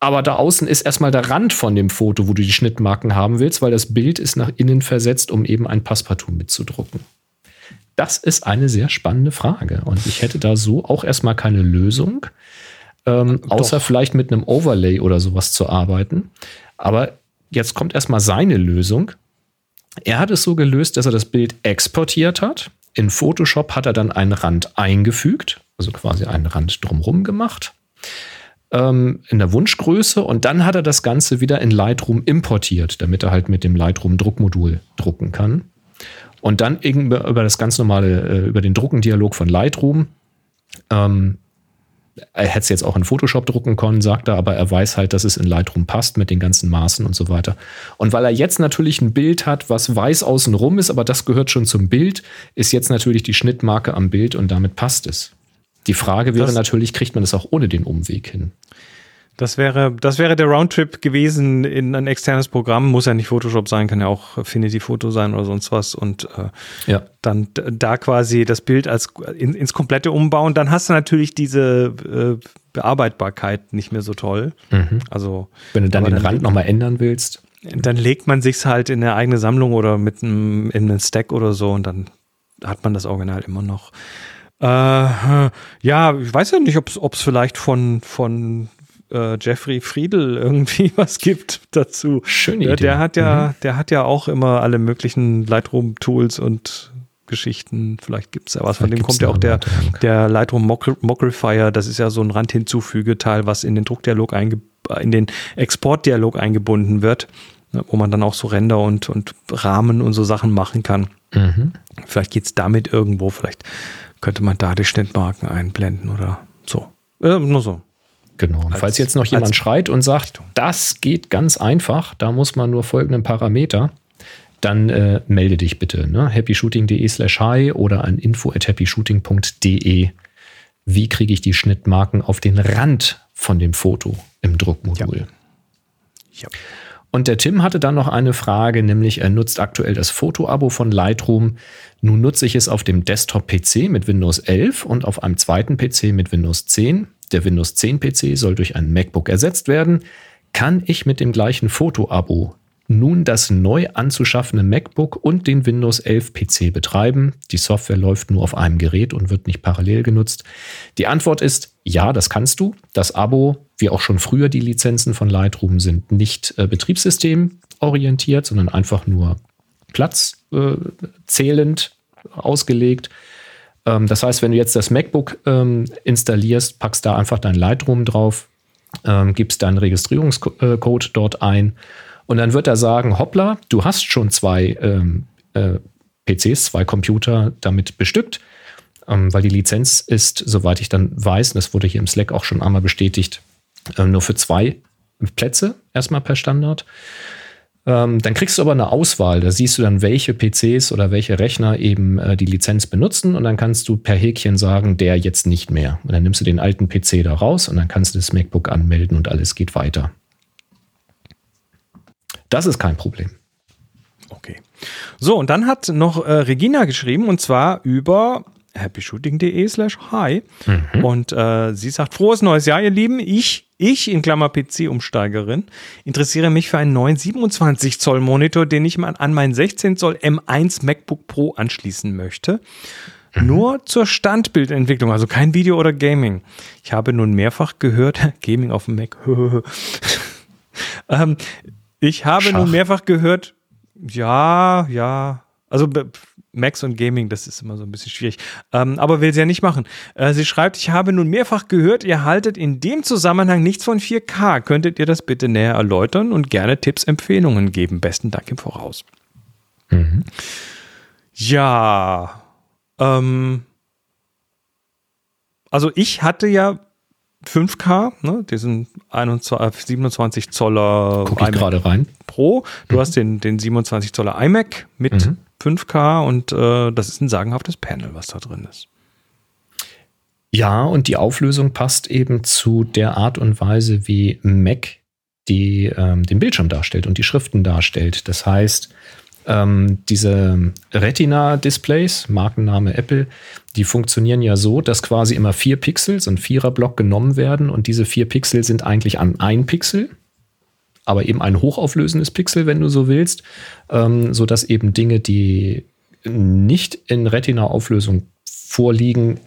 aber da außen ist erstmal der Rand von dem Foto, wo du die Schnittmarken haben willst, weil das Bild ist nach innen versetzt, um eben ein Passepartout mitzudrucken. Das ist eine sehr spannende Frage und ich hätte da so auch erstmal keine Lösung, ähm, außer vielleicht mit einem Overlay oder sowas zu arbeiten. Aber jetzt kommt erstmal seine Lösung. Er hat es so gelöst, dass er das Bild exportiert hat. In Photoshop hat er dann einen Rand eingefügt, also quasi einen Rand drumherum gemacht ähm, in der Wunschgröße und dann hat er das Ganze wieder in Lightroom importiert, damit er halt mit dem Lightroom Druckmodul drucken kann. Und dann über das ganz normale, äh, über den Druckendialog von Lightroom, ähm, er hätte es jetzt auch in Photoshop drucken können, sagt er, aber er weiß halt, dass es in Lightroom passt mit den ganzen Maßen und so weiter. Und weil er jetzt natürlich ein Bild hat, was weiß außenrum ist, aber das gehört schon zum Bild, ist jetzt natürlich die Schnittmarke am Bild und damit passt es. Die Frage wäre das, natürlich, kriegt man das auch ohne den Umweg hin? Das wäre, das wäre der Roundtrip gewesen in ein externes Programm. Muss ja nicht Photoshop sein, kann ja auch Affinity Photo sein oder sonst was. Und äh, ja. dann da quasi das Bild als in, ins komplette umbauen. Dann hast du natürlich diese äh, Bearbeitbarkeit nicht mehr so toll. Mhm. Also wenn du dann den dann Rand nochmal ändern willst. Dann legt man sich's halt in eine eigene Sammlung oder mit einem, in einen Stack oder so und dann hat man das Original immer noch. Äh, ja, ich weiß ja nicht, ob es vielleicht von, von äh, Jeffrey Friedel irgendwie was gibt dazu. Schöne Idee. Der hat ja, mhm. der hat ja auch immer alle möglichen Lightroom-Tools und Geschichten. Vielleicht gibt es ja was. Von dem kommt ja auch der, der Lightroom Mockrifier. Das ist ja so ein Randhinzufügeteil, was in den Druckdialog in den Exportdialog eingebunden wird, ne, wo man dann auch so Ränder und, und Rahmen und so Sachen machen kann. Mhm. Vielleicht geht es damit irgendwo. Vielleicht könnte man da die Schnittmarken einblenden oder so. Äh, nur so. Genau. Und als, falls jetzt noch jemand schreit und sagt, das geht ganz einfach, da muss man nur folgenden Parameter, dann äh, melde dich bitte. Ne? happyshooting.de slash hi oder an info at happyshooting.de. Wie kriege ich die Schnittmarken auf den Rand von dem Foto im Druckmodul? Ja. ja. Und der Tim hatte dann noch eine Frage, nämlich er nutzt aktuell das Foto-Abo von Lightroom. Nun nutze ich es auf dem Desktop-PC mit Windows 11 und auf einem zweiten PC mit Windows 10. Der Windows 10 PC soll durch ein MacBook ersetzt werden. Kann ich mit dem gleichen Foto-Abo nun das neu anzuschaffende MacBook und den Windows 11 PC betreiben. Die Software läuft nur auf einem Gerät und wird nicht parallel genutzt. Die Antwort ist ja, das kannst du. Das Abo, wie auch schon früher die Lizenzen von Lightroom, sind nicht äh, betriebssystemorientiert, sondern einfach nur platzzählend äh, ausgelegt. Ähm, das heißt, wenn du jetzt das MacBook ähm, installierst, packst da einfach dein Lightroom drauf, ähm, gibst deinen Registrierungscode dort ein und dann wird er sagen, hoppla, du hast schon zwei ähm, äh, PCs, zwei Computer damit bestückt, ähm, weil die Lizenz ist, soweit ich dann weiß, und das wurde hier im Slack auch schon einmal bestätigt, äh, nur für zwei Plätze erstmal per Standard. Ähm, dann kriegst du aber eine Auswahl. Da siehst du dann, welche PCs oder welche Rechner eben äh, die Lizenz benutzen und dann kannst du per Häkchen sagen, der jetzt nicht mehr. Und dann nimmst du den alten PC da raus und dann kannst du das MacBook anmelden und alles geht weiter. Das ist kein Problem. Okay. So, und dann hat noch äh, Regina geschrieben und zwar über happyshooting.de slash hi. Mhm. Und äh, sie sagt, frohes neues Jahr, ihr Lieben. Ich, ich in Klammer PC-Umsteigerin, interessiere mich für einen neuen 27 Zoll Monitor, den ich mal an meinen 16 Zoll M1 MacBook Pro anschließen möchte. Mhm. Nur zur Standbildentwicklung, also kein Video oder Gaming. Ich habe nun mehrfach gehört, Gaming auf dem Mac. ähm, ich habe Schach. nun mehrfach gehört, ja, ja, also Max und Gaming, das ist immer so ein bisschen schwierig. Ähm, aber will sie ja nicht machen. Äh, sie schreibt, ich habe nun mehrfach gehört, ihr haltet in dem Zusammenhang nichts von 4K. Könntet ihr das bitte näher erläutern und gerne Tipps, Empfehlungen geben? Besten Dank im Voraus. Mhm. Ja, ähm, also ich hatte ja 5K, ne, diesen 21, 27 Zoller Guck ich gerade rein. Pro. Du mhm. hast den, den 27 Zoller iMac mit mhm. 5K und äh, das ist ein sagenhaftes Panel, was da drin ist. Ja, und die Auflösung passt eben zu der Art und Weise, wie Mac die, ähm, den Bildschirm darstellt und die Schriften darstellt. Das heißt, Ähm, diese Retina-Displays, Markenname Apple, die funktionieren ja so, dass quasi immer vier Pixel, so ein Vierer-Block genommen werden und diese vier Pixel sind eigentlich an ein Pixel, aber eben ein hochauflösendes Pixel, wenn du so willst, ähm, sodass eben Dinge, die nicht in Retina-Auflösung vorliegen,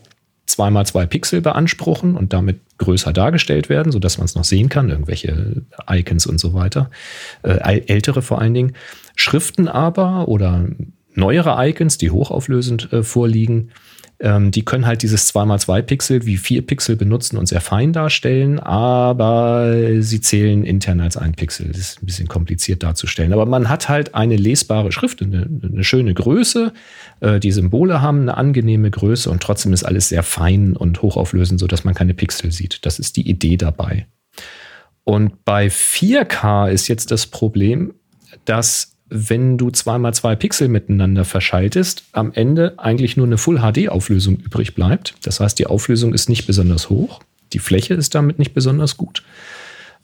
zweimal zwei Pixel beanspruchen und damit größer dargestellt werden, sodass man es noch sehen kann, irgendwelche Icons und so weiter, äh, ältere vor allen Dingen. Schriften aber oder neuere Icons, die hochauflösend äh, vorliegen, ähm, die können halt dieses 2x2 Pixel wie 4 Pixel benutzen und sehr fein darstellen, aber sie zählen intern als ein Pixel. Das ist ein bisschen kompliziert darzustellen. Aber man hat halt eine lesbare Schrift, eine, eine schöne Größe. Äh, die Symbole haben eine angenehme Größe und trotzdem ist alles sehr fein und hochauflösend, sodass man keine Pixel sieht. Das ist die Idee dabei. Und bei 4K ist jetzt das Problem, dass wenn du zweimal zwei Pixel miteinander verschaltest, am Ende eigentlich nur eine Full-HD-Auflösung übrig bleibt. Das heißt, die Auflösung ist nicht besonders hoch. Die Fläche ist damit nicht besonders gut.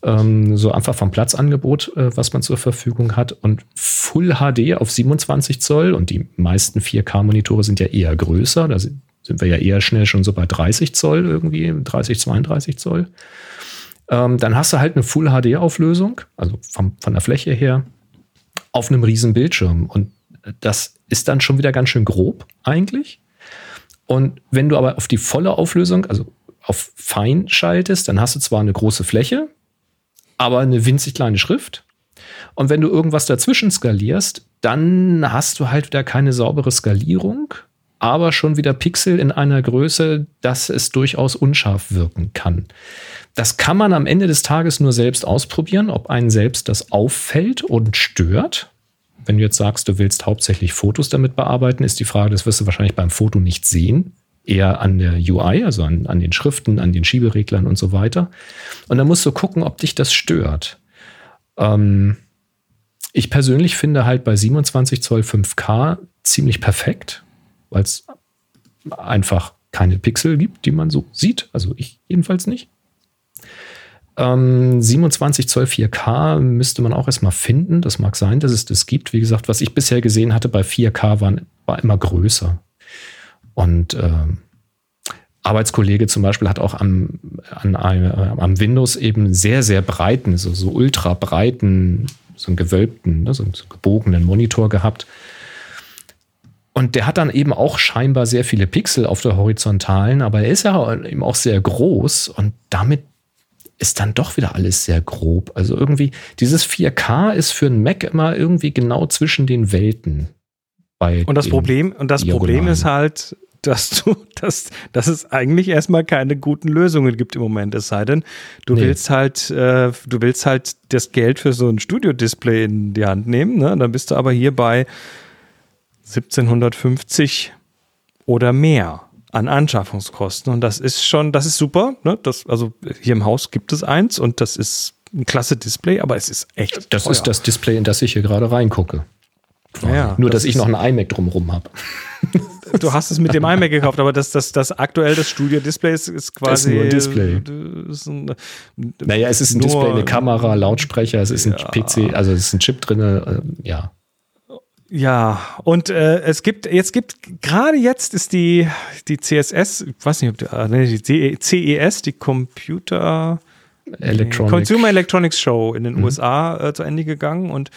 Ähm, so einfach vom Platzangebot, äh, was man zur Verfügung hat. Und Full HD auf 27 Zoll und die meisten 4K-Monitore sind ja eher größer. Da sind wir ja eher schnell schon so bei 30 Zoll irgendwie, 30, 32 Zoll. Ähm, dann hast du halt eine Full HD-Auflösung, also vom, von der Fläche her auf einem riesen Bildschirm. Und das ist dann schon wieder ganz schön grob eigentlich. Und wenn du aber auf die volle Auflösung, also auf fein schaltest, dann hast du zwar eine große Fläche, aber eine winzig kleine Schrift. Und wenn du irgendwas dazwischen skalierst, dann hast du halt wieder keine saubere Skalierung, aber schon wieder Pixel in einer Größe, dass es durchaus unscharf wirken kann. Das kann man am Ende des Tages nur selbst ausprobieren, ob einen selbst das auffällt und stört. Wenn du jetzt sagst, du willst hauptsächlich Fotos damit bearbeiten, ist die Frage, das wirst du wahrscheinlich beim Foto nicht sehen. Eher an der UI, also an, an den Schriften, an den Schiebereglern und so weiter. Und dann musst du gucken, ob dich das stört. Ähm, ich persönlich finde halt bei 27 Zoll 5K ziemlich perfekt weil es einfach keine Pixel gibt, die man so sieht. Also ich jedenfalls nicht. Ähm, 27 Zoll 4K müsste man auch erstmal finden. Das mag sein, dass es das gibt. Wie gesagt, was ich bisher gesehen hatte bei 4K waren, war immer größer. Und ähm, Arbeitskollege zum Beispiel hat auch am, an, äh, am Windows eben sehr, sehr breiten, so, so ultra breiten, so einen gewölbten, ne, so einen gebogenen Monitor gehabt und der hat dann eben auch scheinbar sehr viele Pixel auf der horizontalen, aber er ist ja eben auch sehr groß und damit ist dann doch wieder alles sehr grob. Also irgendwie, dieses 4K ist für einen Mac immer irgendwie genau zwischen den Welten. und das Problem, und das Problem ist halt, dass du, dass, dass es eigentlich erstmal keine guten Lösungen gibt im Moment, es sei denn, du nee. willst halt, äh, du willst halt das Geld für so ein Studio-Display in die Hand nehmen, ne? Dann bist du aber hier bei 1750 oder mehr an Anschaffungskosten. Und das ist schon, das ist super. Ne? Das, also hier im Haus gibt es eins und das ist ein klasse Display, aber es ist echt. Das teuer. ist das Display, in das ich hier gerade reingucke. Ja, Nur, das dass ich noch ein iMac drumherum habe. Du hast es mit dem iMac gekauft, aber das, das, das aktuell das Studio-Display ist, ist quasi. Das ist nur ein Display. Ist ein, naja, es ist ein Display, eine Kamera, Lautsprecher, es ist ein ja. PC, also es ist ein Chip drin, äh, ja. Ja, und äh, es gibt, jetzt gibt, gerade jetzt ist die, die CSS, ich weiß nicht, ob die, äh, die CES, die Computer Electronic. Consumer Electronics Show in den mhm. USA äh, zu Ende gegangen und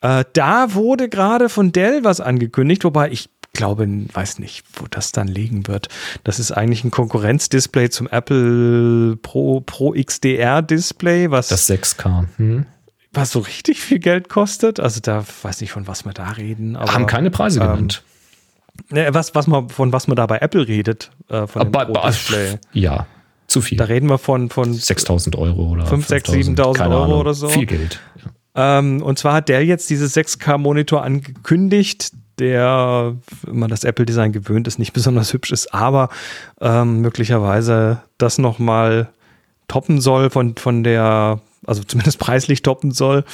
äh, da wurde gerade von Dell was angekündigt, wobei ich glaube, weiß nicht, wo das dann liegen wird. Das ist eigentlich ein Konkurrenzdisplay zum Apple Pro, Pro XDR Display, was. Das 6K. Hm was so richtig viel Geld kostet. Also da weiß nicht, von was wir da reden. Aber, Haben keine Preise ähm, genannt. Ne, was, was man, von was man da bei Apple redet, äh, von dem aber, Display. Ja, zu viel. Da reden wir von, von 6000 Euro oder 5, 6, 7000 Euro Ahnung. oder so. Viel Geld. Ja. Ähm, und zwar hat Dell jetzt dieses 6K-Monitor angekündigt, der, wenn man das Apple-Design gewöhnt ist, nicht besonders hübsch ist, aber ähm, möglicherweise das nochmal toppen soll von, von der also zumindest preislich toppen soll.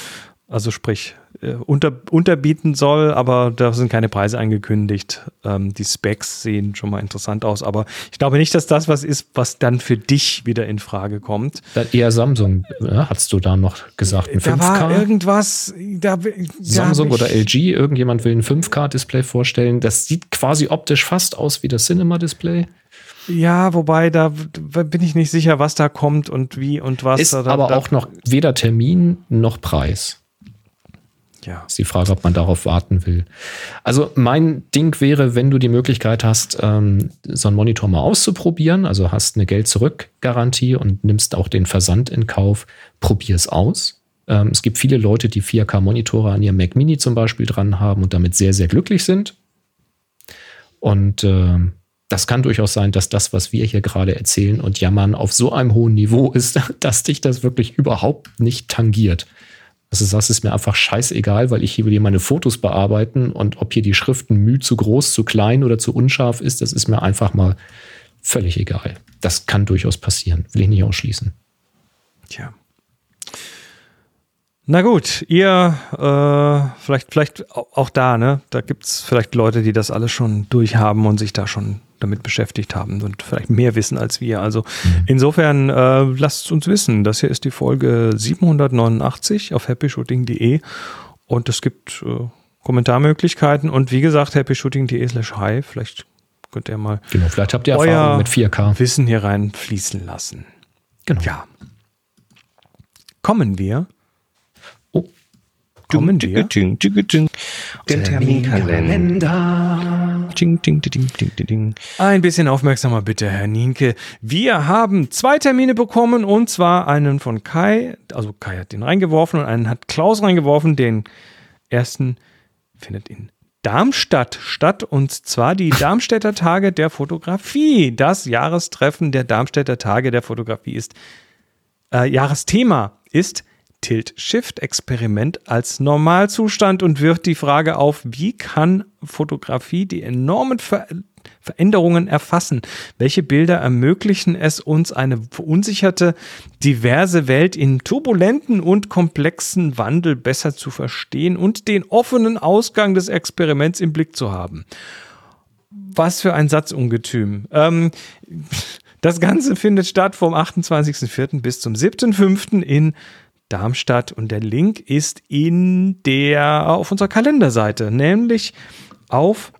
Also sprich, äh, unter, unterbieten soll, aber da sind keine Preise angekündigt. Ähm, die Specs sehen schon mal interessant aus, aber ich glaube nicht, dass das was ist, was dann für dich wieder in Frage kommt. Eher Samsung, ja, hast du da noch gesagt, ein Da 5K? war irgendwas, da, da Samsung oder LG, irgendjemand will ein 5K-Display vorstellen. Das sieht quasi optisch fast aus wie das Cinema-Display. Ja, wobei da bin ich nicht sicher, was da kommt und wie und was. Ist da, aber da, auch noch weder Termin noch Preis. Ja. Ist die Frage, ob man darauf warten will. Also mein Ding wäre, wenn du die Möglichkeit hast, ähm, so einen Monitor mal auszuprobieren, also hast eine Geld-Zurück-Garantie und nimmst auch den Versand in Kauf, probier es aus. Ähm, es gibt viele Leute, die 4K-Monitore an ihrem Mac Mini zum Beispiel dran haben und damit sehr, sehr glücklich sind. Und ähm, das kann durchaus sein, dass das, was wir hier gerade erzählen und jammern, auf so einem hohen Niveau ist, dass dich das wirklich überhaupt nicht tangiert. Also das ist mir einfach scheißegal, weil ich hier will hier meine Fotos bearbeiten und ob hier die Schriften Mühe zu groß, zu klein oder zu unscharf ist, das ist mir einfach mal völlig egal. Das kann durchaus passieren, will ich nicht ausschließen. Tja. Na gut, ihr, äh, vielleicht, vielleicht au- auch da, ne? Da gibt es vielleicht Leute, die das alles schon durchhaben und sich da schon damit beschäftigt haben und vielleicht mehr wissen als wir. Also insofern äh, lasst es uns wissen. Das hier ist die Folge 789 auf happyshooting.de und es gibt äh, Kommentarmöglichkeiten und wie gesagt, happyshooting.de slash hi. Vielleicht könnt ihr mal Genau, vielleicht habt ihr Erfahrung mit 4K. Wissen hier reinfließen lassen. Genau. Ja. Kommen wir. Kommen wir. Den Terminkalender. Ding, ding, ding, ding, ding, ding. Ein bisschen aufmerksamer bitte, Herr Nienke. Wir haben zwei Termine bekommen und zwar einen von Kai, also Kai hat den reingeworfen und einen hat Klaus reingeworfen. Den ersten findet in Darmstadt statt und zwar die Darmstädter Tage der Fotografie. Das Jahrestreffen der Darmstädter Tage der Fotografie ist äh, Jahresthema ist Tilt-Shift-Experiment als Normalzustand und wirft die Frage auf, wie kann Fotografie die enormen Ver Veränderungen erfassen? Welche Bilder ermöglichen es uns, eine verunsicherte, diverse Welt in turbulenten und komplexen Wandel besser zu verstehen und den offenen Ausgang des Experiments im Blick zu haben? Was für ein Satzungetüm. Ähm, das Ganze findet statt vom 28.04. bis zum 7.05. in Darmstadt und der Link ist in der auf unserer Kalenderseite, nämlich auf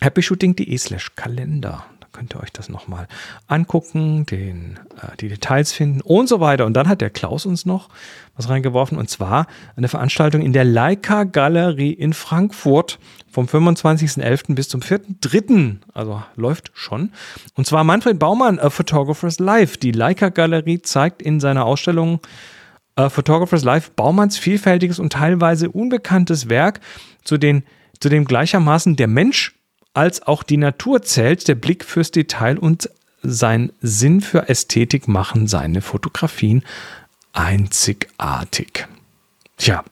happyshooting.de slash Kalender. Da könnt ihr euch das nochmal angucken, den, äh, die Details finden und so weiter. Und dann hat der Klaus uns noch was reingeworfen und zwar eine Veranstaltung in der Leica Galerie in Frankfurt vom 25.11. bis zum 4.3., also läuft schon. Und zwar Manfred Baumann, A Photographer's Life. Die Leica Galerie zeigt in seiner Ausstellung äh, Photographers Life Baumanns vielfältiges und teilweise unbekanntes Werk, zu, den, zu dem gleichermaßen der Mensch als auch die Natur zählt, der Blick fürs Detail und sein Sinn für Ästhetik machen seine Fotografien einzigartig. Tja,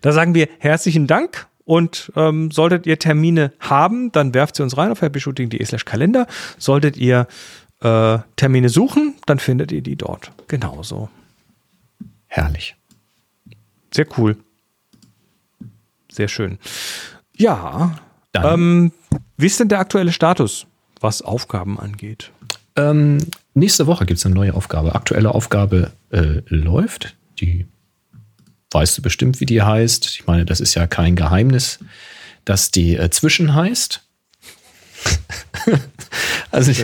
da sagen wir herzlichen Dank und ähm, solltet ihr Termine haben, dann werft sie uns rein auf happyshooting.de slash Kalender. Solltet ihr äh, Termine suchen, dann findet ihr die dort. Genauso. Herrlich. Sehr cool. Sehr schön. Ja. Ähm, wie ist denn der aktuelle Status, was Aufgaben angeht? Ähm, nächste Woche gibt es eine neue Aufgabe. Aktuelle Aufgabe äh, läuft. Die weißt du bestimmt, wie die heißt. Ich meine, das ist ja kein Geheimnis, dass die äh, Zwischen heißt. also ich.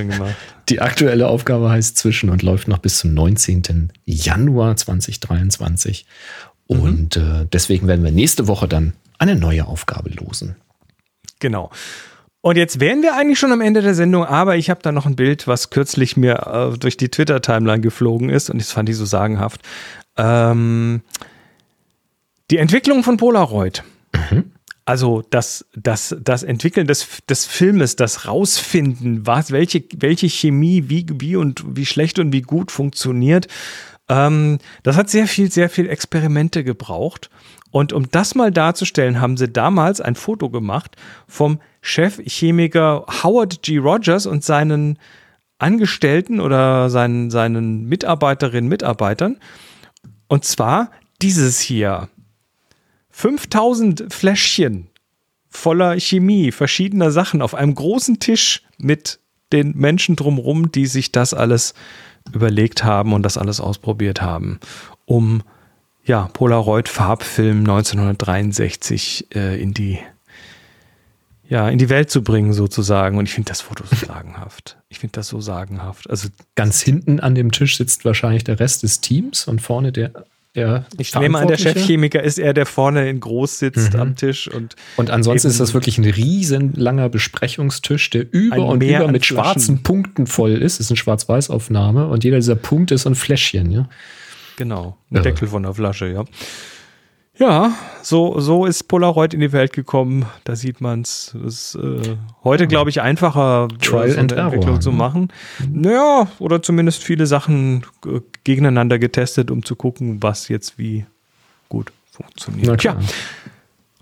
Die aktuelle Aufgabe heißt Zwischen und läuft noch bis zum 19. Januar 2023. Und äh, deswegen werden wir nächste Woche dann eine neue Aufgabe losen. Genau. Und jetzt wären wir eigentlich schon am Ende der Sendung, aber ich habe da noch ein Bild, was kürzlich mir äh, durch die Twitter-Timeline geflogen ist und das fand ich so sagenhaft. Ähm, die Entwicklung von Polaroid. Also das, das, das Entwickeln des, des Filmes, das Rausfinden, was, welche, welche Chemie wie, wie und wie schlecht und wie gut funktioniert, ähm, das hat sehr viel, sehr viel Experimente gebraucht. Und um das mal darzustellen, haben sie damals ein Foto gemacht vom Chefchemiker Howard G. Rogers und seinen Angestellten oder seinen, seinen Mitarbeiterinnen, Mitarbeitern. Und zwar dieses hier. 5000 Fläschchen voller Chemie, verschiedener Sachen auf einem großen Tisch mit den Menschen drumherum, die sich das alles überlegt haben und das alles ausprobiert haben, um ja, Polaroid-Farbfilm 1963 äh, in die ja, in die Welt zu bringen sozusagen. Und ich finde das Foto so sagenhaft. Ich finde das so sagenhaft. Also Ganz hinten an dem Tisch sitzt wahrscheinlich der Rest des Teams und vorne der, der ich nehme an, der. Chefchemiker ist er, der vorne in groß sitzt Mhm. am Tisch und Und ansonsten ist das wirklich ein riesen langer Besprechungstisch, der über und über mit schwarzen Punkten voll ist. Das ist eine Schwarz-Weiß-Aufnahme und jeder dieser Punkte ist so ein Fläschchen, ja. Genau, ein Irre. Deckel von der Flasche, ja. Ja, so, so ist Polaroid in die Welt gekommen. Da sieht man es. Ist äh, heute, glaube ich, einfacher, Trial so and eine error, Entwicklung zu ne? machen. Naja, oder zumindest viele Sachen äh, gegeneinander getestet, um zu gucken, was jetzt wie gut funktioniert. Tja,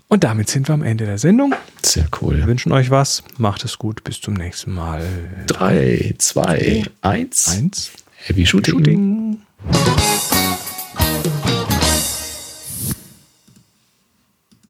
und damit sind wir am Ende der Sendung. Sehr Wir cool. wünschen euch was. Macht es gut. Bis zum nächsten Mal. Drei, zwei, eins. Eins. Happy Shooting. Shooting.